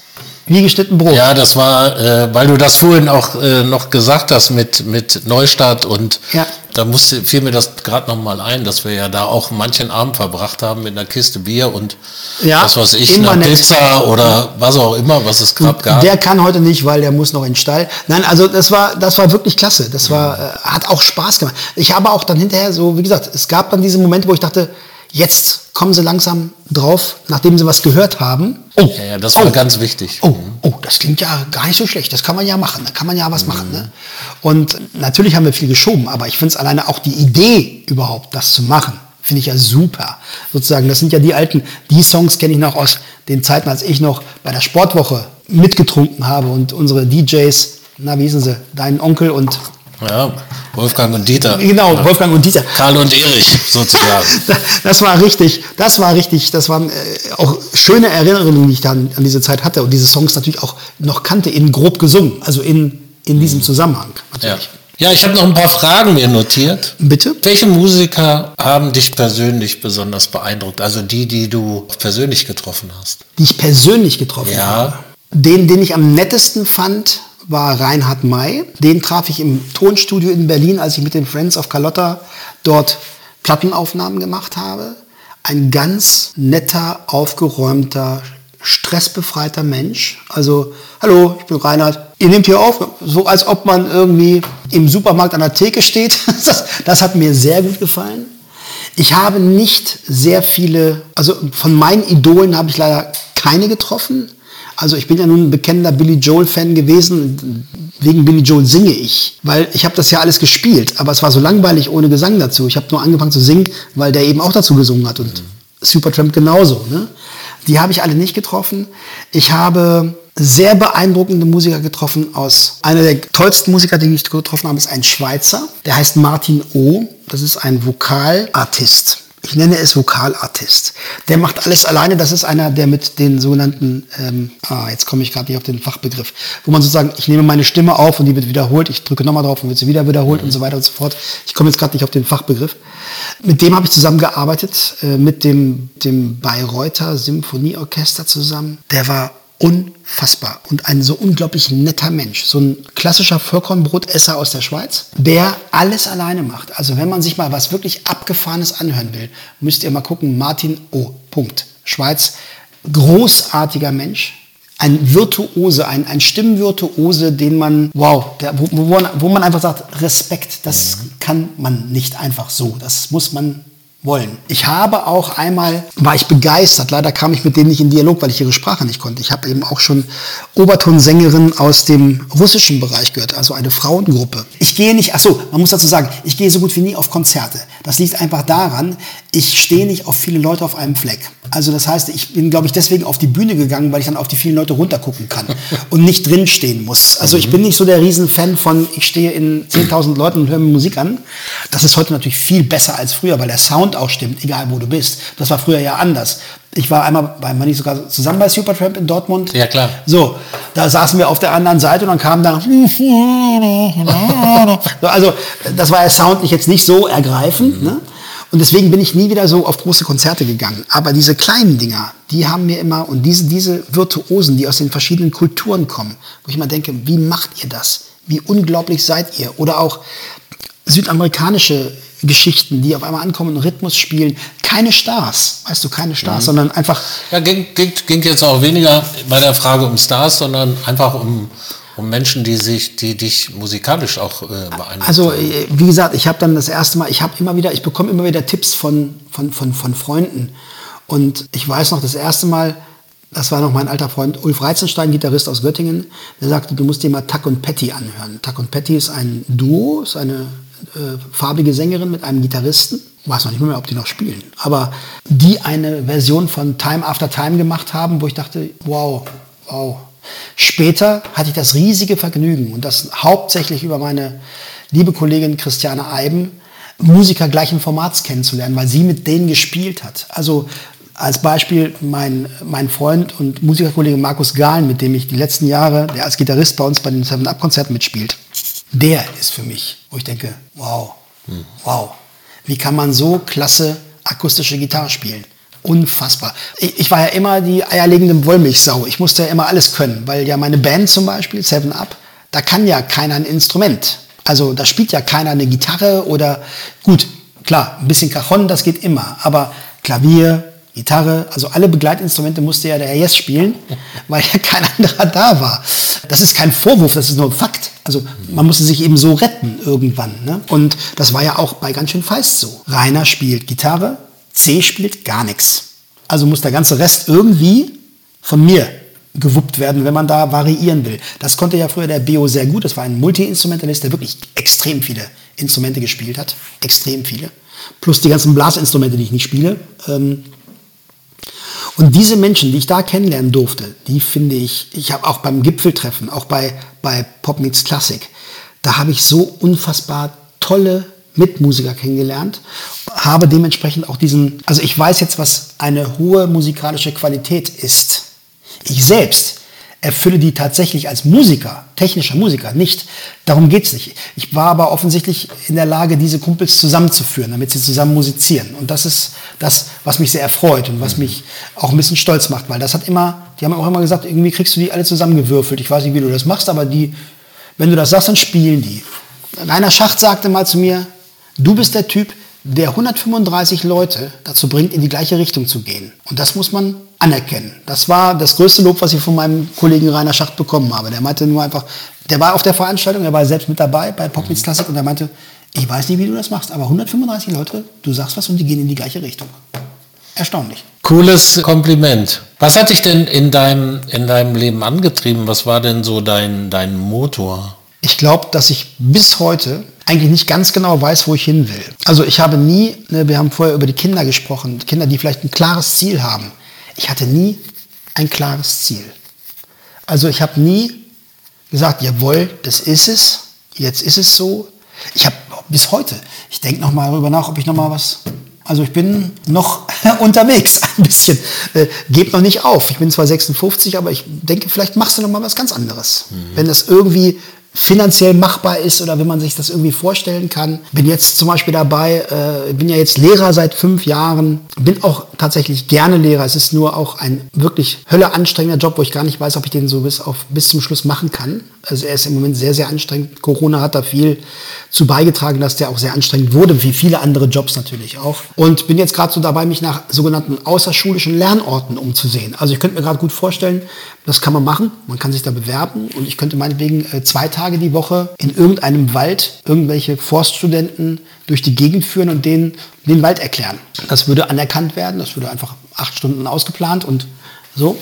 wie geschnitten Brot. Ja, das war, äh, weil du das vorhin auch äh, noch gesagt hast mit, mit Neustadt und Ja. da musste, fiel mir das gerade noch mal ein, dass wir ja da auch manchen Abend verbracht haben mit einer Kiste Bier und Ja, was weiß ich, einer. Pizza oder was auch immer, was es gerade gab. Der kann heute nicht, weil der muss noch in den Stall. Nein, also das war, das war wirklich klasse. Das war, äh, hat auch Spaß gemacht. Ich habe auch dann hinterher so, wie gesagt, es gab dann diese Momente, wo ich dachte, jetzt kommen sie langsam drauf, nachdem sie was gehört haben. Oh, ja, ja, das war oh, ganz wichtig. Oh, oh, das klingt ja gar nicht so schlecht. Das kann man ja machen. Da kann man ja was machen. Mhm. Ne? Und natürlich haben wir viel geschoben, aber ich finde es alleine auch die Idee überhaupt, das zu machen, finde ich ja super. Sozusagen, das sind ja die alten, die Songs kenne ich noch aus den Zeiten, als ich noch bei der Sportwoche mitgetrunken habe und unsere DJs, na, wie hießen sie, dein Onkel und Ja, Wolfgang und Dieter. genau, Wolfgang und Dieter. Karl und Erich sozusagen. <laughs> Das war richtig, das war richtig, das waren äh, auch schöne Erinnerungen, die ich dann an diese Zeit hatte und diese Songs natürlich auch noch kannte, in grob gesungen, also in, in diesem Zusammenhang. ja. Natürlich. ja, ich habe noch ein paar Fragen mir notiert. Bitte? Welche Musiker haben dich persönlich besonders beeindruckt? Also die, die du persönlich getroffen hast. Die ich persönlich getroffen Ja. habe. Den, den ich am nettesten fand, war Reinhard May. Den traf ich im Tonstudio in Berlin, als ich mit den Friends of Carlotta dort Plattenaufnahmen gemacht habe. Ein ganz netter, aufgeräumter, stressbefreiter Mensch. Also, hallo, ich bin Reinhard. Ihr nehmt hier auf, so als ob man irgendwie im Supermarkt an der Theke steht. <laughs> Das, das hat mir sehr gut gefallen. Ich habe nicht sehr viele, also von meinen Idolen habe ich leider keine getroffen. Also ich bin ja nun ein bekennender Billy Joel-Fan gewesen. Wegen Billy Joel singe ich, weil ich habe das ja alles gespielt, aber es war so langweilig ohne Gesang dazu. Ich habe nur angefangen zu singen, weil der eben auch dazu gesungen hat und Supertramp genauso. Ne? Die habe ich alle nicht getroffen. Ich habe sehr beeindruckende Musiker getroffen aus. Einer der tollsten Musiker, die ich getroffen habe, ist ein Schweizer. Der heißt Martin O. Das ist ein Vokalartist. Ich nenne es Vokalartist. Der macht alles alleine. Das ist einer, der mit den sogenannten, ähm, ah, jetzt komme ich gerade nicht auf den Fachbegriff, wo man sozusagen, ich nehme meine Stimme auf und die wird wiederholt, ich drücke nochmal drauf und wird sie wieder wiederholt und so weiter und so fort. Ich komme jetzt gerade nicht auf den Fachbegriff. Mit dem habe ich zusammengearbeitet, äh, mit dem, dem Bayreuther Symphonieorchester zusammen. Der war unfassbar und ein so unglaublich netter Mensch. So ein klassischer Vollkornbrotesser aus der Schweiz, der alles alleine macht. Also wenn man sich mal was wirklich Abgefahrenes anhören will, müsst ihr mal gucken, Martin O. Punkt. Schweiz, großartiger Mensch, ein Virtuose, ein, ein Stimmvirtuose, den man, wow, der, wo, wo, man, wo man einfach sagt, Respekt, das mhm. kann man nicht einfach so. Das muss man wollen. Ich habe auch einmal, war ich begeistert, leider kam ich mit denen nicht in Dialog, weil ich ihre Sprache nicht konnte. Ich habe eben auch schon Obertonsängerin aus dem russischen Bereich gehört, also eine Frauengruppe. Ich gehe nicht, ach so, man muss dazu sagen, ich gehe so gut wie nie auf Konzerte. Das liegt einfach daran, ich stehe nicht auf viele Leute auf einem Fleck. Also das heißt, ich bin, glaube ich, deswegen auf die Bühne gegangen, weil ich dann auf die vielen Leute runtergucken kann <laughs> und nicht drinstehen muss. Also ich bin nicht so der Riesenfan von, ich stehe in 10.000 Leuten und höre mir Musik an. Das ist heute natürlich viel besser als früher, weil der Sound Sound auch stimmt, egal wo du bist. Das war früher ja anders. Ich war einmal, bei, war nicht sogar zusammen bei Supertramp in Dortmund. Ja, klar. So, da saßen wir auf der anderen Seite und dann kam da, also, das war ja soundlich jetzt nicht so ergreifend, mhm. ne? Und deswegen bin ich nie wieder so auf große Konzerte gegangen. Aber diese kleinen Dinger, die haben mir immer, und diese, diese Virtuosen, die aus den verschiedenen Kulturen kommen, wo ich mal denke, wie macht ihr das? Wie unglaublich seid ihr? Oder auch südamerikanische Geschichten, die auf einmal ankommen und Rhythmus spielen. Keine Stars, weißt du, keine Stars, mhm. sondern einfach. Ja, ging, ging, ging jetzt auch weniger bei der Frage um Stars, sondern einfach um, um Menschen, die sich, die dich musikalisch auch äh, beeinflussen. Also äh, wie gesagt, ich habe dann das erste Mal, ich habe immer wieder, ich bekomme immer wieder Tipps von, von, von, von Freunden. Und ich weiß noch, das erste Mal, das war noch mein alter Freund Ulf Reizenstein, Gitarrist aus Göttingen, der sagte, du musst dir mal Tuck und Patty anhören. Tuck und Patty ist ein Duo, ist eine äh, farbige Sängerin mit einem Gitarristen. Weiß noch nicht mehr, ob die noch spielen. Aber die eine Version von Time After Time gemacht haben, wo ich dachte, wow, wow. Später hatte ich das riesige Vergnügen und das hauptsächlich über meine liebe Kollegin Christiane Eiben, Musiker gleichen Formats kennenzulernen, weil sie mit denen gespielt hat. Also als Beispiel mein, mein Freund und Musikerkollege Markus Gahlen, mit dem ich die letzten Jahre, der als Gitarrist bei uns bei den Seven Up Konzerten mitspielt der ist für mich, wo ich denke, wow, hm. wow, wie kann man so klasse akustische Gitarre spielen? Unfassbar. Ich, ich war ja immer die eierlegende Wollmilchsau. Ich musste ja immer alles können, weil ja meine Band zum Beispiel, Seven Up, da kann ja keiner ein Instrument. Also da spielt ja keiner eine Gitarre oder gut, klar, ein bisschen Cajon, das geht immer, aber Klavier, Gitarre, also alle Begleitinstrumente musste ja der Herr spielen, weil ja kein anderer da war. Das ist kein Vorwurf, das ist nur ein Fakt. Also man musste sich eben so retten irgendwann. Ne? Und das war ja auch bei ganz schön feist so. Rainer spielt Gitarre, C spielt gar nichts. Also muss der ganze Rest irgendwie von mir gewuppt werden, wenn man da variieren will. Das konnte ja früher der Beo sehr gut. Das war ein Multi-Instrumentalist, der wirklich extrem viele Instrumente gespielt hat. Extrem viele. Plus die ganzen Blasinstrumente, die ich nicht spiele. Ähm, und diese Menschen, die ich da kennenlernen durfte, die finde ich, ich habe auch beim Gipfeltreffen, auch bei, bei Pop Meets Classic, da habe ich so unfassbar tolle Mitmusiker kennengelernt, habe dementsprechend auch diesen, also ich weiß jetzt, was eine hohe musikalische Qualität ist. Ich selbst erfülle die tatsächlich als Musiker, technischer Musiker, nicht. Darum geht's nicht. Ich war aber offensichtlich in der Lage, diese Kumpels zusammenzuführen, damit sie zusammen musizieren. Und das ist das, was mich sehr erfreut und was mich auch ein bisschen stolz macht, weil das hat immer, die haben auch immer gesagt, irgendwie kriegst du die alle zusammengewürfelt. Ich weiß nicht, wie du das machst, aber die, wenn du das sagst, dann spielen die. Rainer Schacht sagte mal zu mir, du bist der Typ, der 135 Leute dazu bringt, in die gleiche Richtung zu gehen. Und das muss man anerkennen. Das war das größte Lob, was ich von meinem Kollegen Rainer Schacht bekommen habe. Der meinte nur einfach, der war auf der Veranstaltung, er war selbst mit dabei bei Pop Meets Classic und er meinte, ich weiß nicht, wie du das machst, aber 135 Leute, du sagst was und die gehen in die gleiche Richtung. Erstaunlich. Cooles Kompliment. Was hat dich denn in deinem, in deinem Leben angetrieben? Was war denn so dein, dein Motor? Ich glaube, dass ich bis heute eigentlich nicht ganz genau weiß, wo ich hin will. Also ich habe nie, ne, wir haben vorher über die Kinder gesprochen, Kinder, die vielleicht ein klares Ziel haben. Ich hatte nie ein klares Ziel. Also ich habe nie gesagt, jawohl, das ist es, jetzt ist es so. Ich habe bis heute, ich denke noch mal darüber nach, ob ich noch mal was also ich bin noch <laughs> unterwegs <laughs> ein bisschen. Äh, Gebt noch nicht auf. Ich bin zwar 56, aber ich denke, vielleicht machst du noch mal was ganz anderes. Mhm. Wenn das irgendwie finanziell machbar ist oder wenn man sich das irgendwie vorstellen kann. Bin jetzt zum Beispiel dabei, äh, bin ja jetzt Lehrer seit fünf Jahren, bin auch tatsächlich gerne Lehrer. Es ist nur auch ein wirklich hölle anstrengender Job, wo ich gar nicht weiß, ob ich den so bis, auf, bis zum Schluss machen kann. Also er ist im Moment sehr, sehr anstrengend. Corona hat da viel zu beigetragen, dass der auch sehr anstrengend wurde, wie viele andere Jobs natürlich auch. Und bin jetzt gerade so dabei, mich nach sogenannten außerschulischen Lernorten umzusehen. Also ich könnte mir gerade gut vorstellen, das kann man machen. Man kann sich da bewerben und ich könnte meinetwegen äh, zwei Tage die Woche in irgendeinem Wald irgendwelche Forststudenten durch die Gegend führen und denen den Wald erklären. Das würde anerkannt werden. Das würde einfach acht Stunden ausgeplant und so.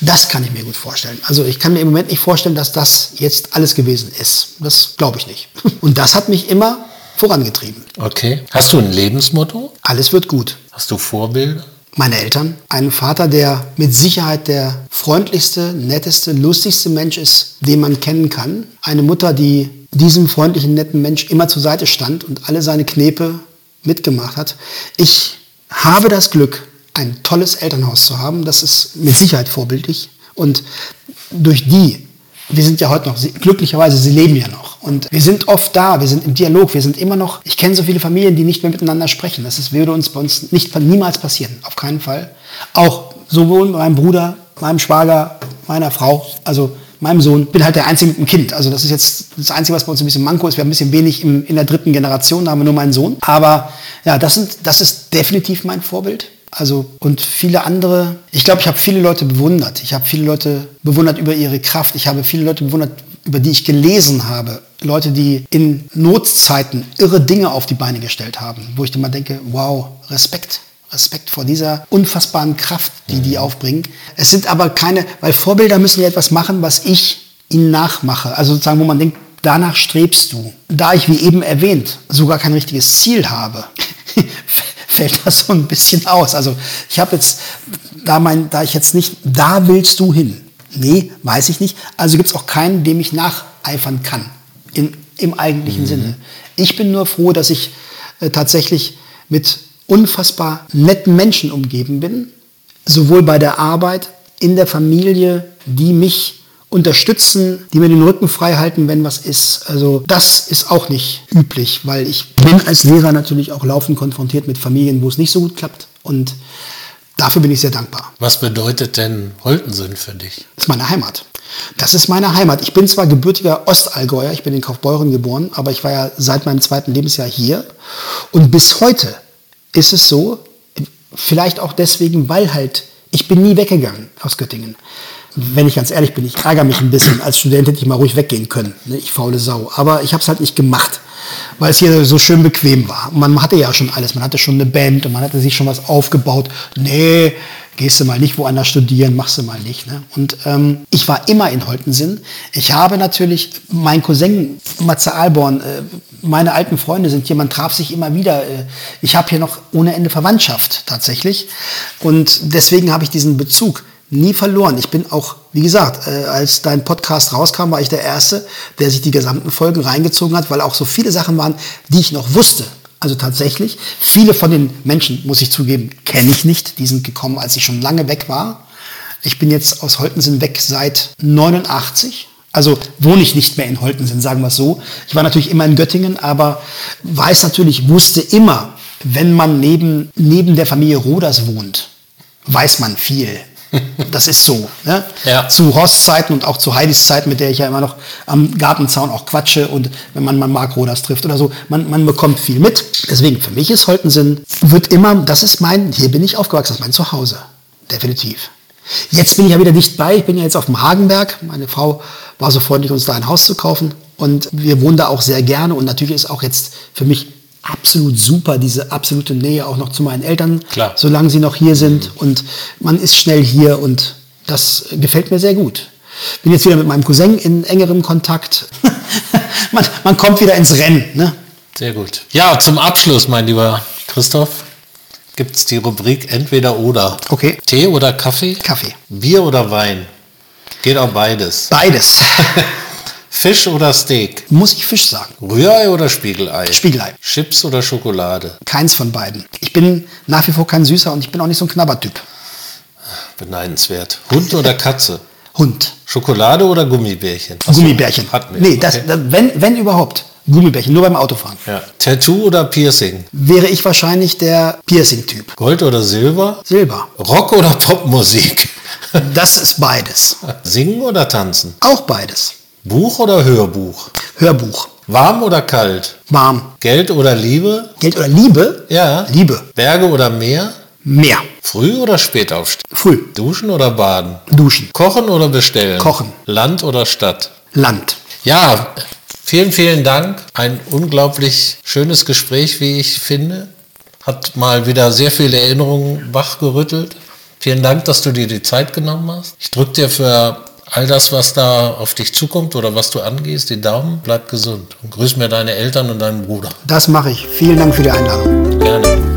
Das kann ich mir gut vorstellen. Also ich kann mir im Moment nicht vorstellen, dass das jetzt alles gewesen ist. Das glaube ich nicht. <laughs> Und das hat mich immer vorangetrieben. Okay. Hast du ein Lebensmotto? Alles wird gut. Hast du Vorbilder? Meine Eltern. Einen Vater, der mit Sicherheit der freundlichste, netteste, lustigste Mensch ist, den man kennen kann. Eine Mutter, die diesem freundlichen, netten Mensch immer zur Seite stand und alle seine Knepe mitgemacht hat. Ich habe das Glück, ein tolles Elternhaus zu haben. Das ist mit Sicherheit vorbildlich. Und durch die, wir sind ja heute noch, glücklicherweise, sie leben ja noch. Und wir sind oft da, wir sind im Dialog, wir sind immer noch, ich kenne so viele Familien, die nicht mehr miteinander sprechen. Das ist, würde uns bei uns nicht, niemals passieren, auf keinen Fall. Auch sowohl meinem Bruder, meinem Schwager, meiner Frau, also meinem Sohn, bin halt der Einzige mit einem Kind. Also das ist jetzt das Einzige, was bei uns ein bisschen manko ist. Wir haben ein bisschen wenig im, in der dritten Generation, da haben wir nur meinen Sohn. Aber ja, das, sind, das ist definitiv mein Vorbild. Also und viele andere. Ich glaube, ich habe viele Leute bewundert. Ich habe viele Leute bewundert über ihre Kraft. Ich habe viele Leute bewundert, über die ich gelesen habe. Leute, die in Notzeiten irre Dinge auf die Beine gestellt haben, wo ich dann mal denke, wow, Respekt. Respekt vor dieser unfassbaren Kraft, die die aufbringen. Es sind aber keine, weil Vorbilder müssen ja etwas machen, was ich ihnen nachmache. Also sozusagen, wo man denkt, danach strebst du. Da ich, wie eben erwähnt, sogar kein richtiges Ziel habe, <laughs> fällt <laughs> das so ein bisschen aus. Also ich habe jetzt, da, mein, da ich jetzt nicht, da willst du hin. Nee, weiß ich nicht. Also gibt es auch keinen, dem ich nacheifern kann. In, Im eigentlichen mhm. Sinne. Ich bin nur froh, dass ich äh, tatsächlich mit unfassbar netten Menschen umgeben bin. Sowohl bei der Arbeit, in der Familie, die mich unterstützen, die mir den Rücken frei halten, wenn was ist. Also das ist auch nicht üblich, weil ich bin als Lehrer natürlich auch laufend konfrontiert mit Familien, wo es nicht so gut klappt. Und dafür bin ich sehr dankbar. Was bedeutet denn Holtensen für dich? Das ist meine Heimat. Das ist meine Heimat. Ich bin zwar gebürtiger Ostallgäuer, ich bin in Kaufbeuren geboren, aber ich war ja seit meinem zweiten Lebensjahr hier. Und bis heute ist es so, vielleicht auch deswegen, weil halt, ich bin nie weggegangen aus Göttingen wenn ich ganz ehrlich bin, ich ärgere mich ein bisschen. Als Student hätte ich mal ruhig weggehen können. Ne? Ich faule Sau. Aber ich habe es halt nicht gemacht, weil es hier so schön bequem war. Man hatte ja schon alles. Man hatte schon eine Band und man hatte sich schon was aufgebaut. Nee, gehst du mal nicht woanders studieren, machst du mal nicht. Ne? Und ähm, ich war immer in Holtensinn. Ich habe natürlich, mein Cousin Matze Alborn, äh, meine alten Freunde sind hier, man traf sich immer wieder. Äh, ich habe hier noch ohne Ende Verwandtschaft tatsächlich. Und deswegen habe ich diesen Bezug nie verloren. Ich bin auch, wie gesagt, äh, als dein Podcast rauskam, war ich der Erste, der sich die gesamten Folgen reingezogen hat, weil auch so viele Sachen waren, die ich noch wusste. Also tatsächlich, viele von den Menschen, muss ich zugeben, kenne ich nicht. Die sind gekommen, als ich schon lange weg war. Ich bin jetzt aus Holtensen weg seit 89. Also wohne ich nicht mehr in Holtensen, sagen wir es so. Ich war natürlich immer in Göttingen, aber weiß natürlich, wusste immer, wenn man neben, neben der Familie Roders wohnt, weiß man viel das ist so. Ne? Ja. Zu Horsts Zeiten und auch zu Heidis Zeiten, mit der ich ja immer noch am Gartenzaun auch quatsche und wenn man mal Mark Roders trifft oder so, man, man bekommt viel mit. Deswegen, für mich ist Holtensinn, wird immer, das ist mein, hier bin ich aufgewachsen, das ist mein Zuhause. Definitiv. Jetzt bin ich ja wieder dicht bei, ich bin ja jetzt auf dem Hagenberg. Meine Frau war so freundlich, uns da ein Haus zu kaufen. Und wir wohnen da auch sehr gerne. Und natürlich ist auch jetzt für mich absolut super, diese absolute Nähe auch noch zu meinen Eltern, Klar. solange sie noch hier sind. Und man ist schnell hier und das gefällt mir sehr gut. Bin jetzt wieder mit meinem Cousin in engerem Kontakt. <laughs> man, man kommt wieder ins Rennen. Ne? Sehr gut. Ja, zum Abschluss, mein lieber Christoph, gibt es die Rubrik entweder oder. Okay. Tee oder Kaffee? Kaffee. Bier oder Wein? Geht auch beides. Beides. <laughs> Fisch oder Steak? Muss ich Fisch sagen. Rührei oder Spiegelei? Spiegelei. Chips oder Schokolade? Keins von beiden. Ich bin nach wie vor kein Süßer und ich bin auch nicht so ein Knabbertyp. Beneidenswert. Hund oder Katze? Hund. Schokolade oder Gummibärchen? Ach so, Gummibärchen. Hat mir. Nee, das, okay. das, wenn, wenn überhaupt. Gummibärchen, nur beim Autofahren. ja. Tattoo oder Piercing? Wäre ich wahrscheinlich der Piercing-Typ. Gold oder Silber? Silber. Rock oder Popmusik? Das ist beides. Singen oder tanzen? Auch beides. Buch oder Hörbuch? Hörbuch. Warm oder kalt? Warm. Geld oder Liebe? Geld oder Liebe? Ja. Liebe. Berge oder Meer? Mehr. Früh oder spät aufstehen? Früh. Duschen oder baden? Duschen. Kochen oder bestellen? Kochen. Land oder Stadt? Land. Ja, vielen, vielen Dank. Ein unglaublich schönes Gespräch, wie ich finde. Hat mal wieder sehr viele Erinnerungen wachgerüttelt. Vielen Dank, dass du dir die Zeit genommen hast. Ich drücke dir für all das, was da auf dich zukommt oder was du angehst, die Daumen. Bleib gesund und grüß mir deine Eltern und deinen Bruder. Das mache ich. Vielen Dank für die Einladung. Gerne.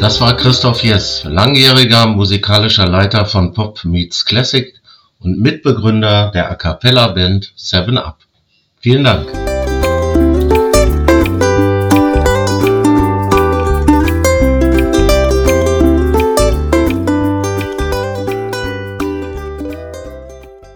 Das war Christoph Jess, langjähriger musikalischer Leiter von Pop Meets Classic und Mitbegründer der A Cappella Band 7 Up. Vielen Dank.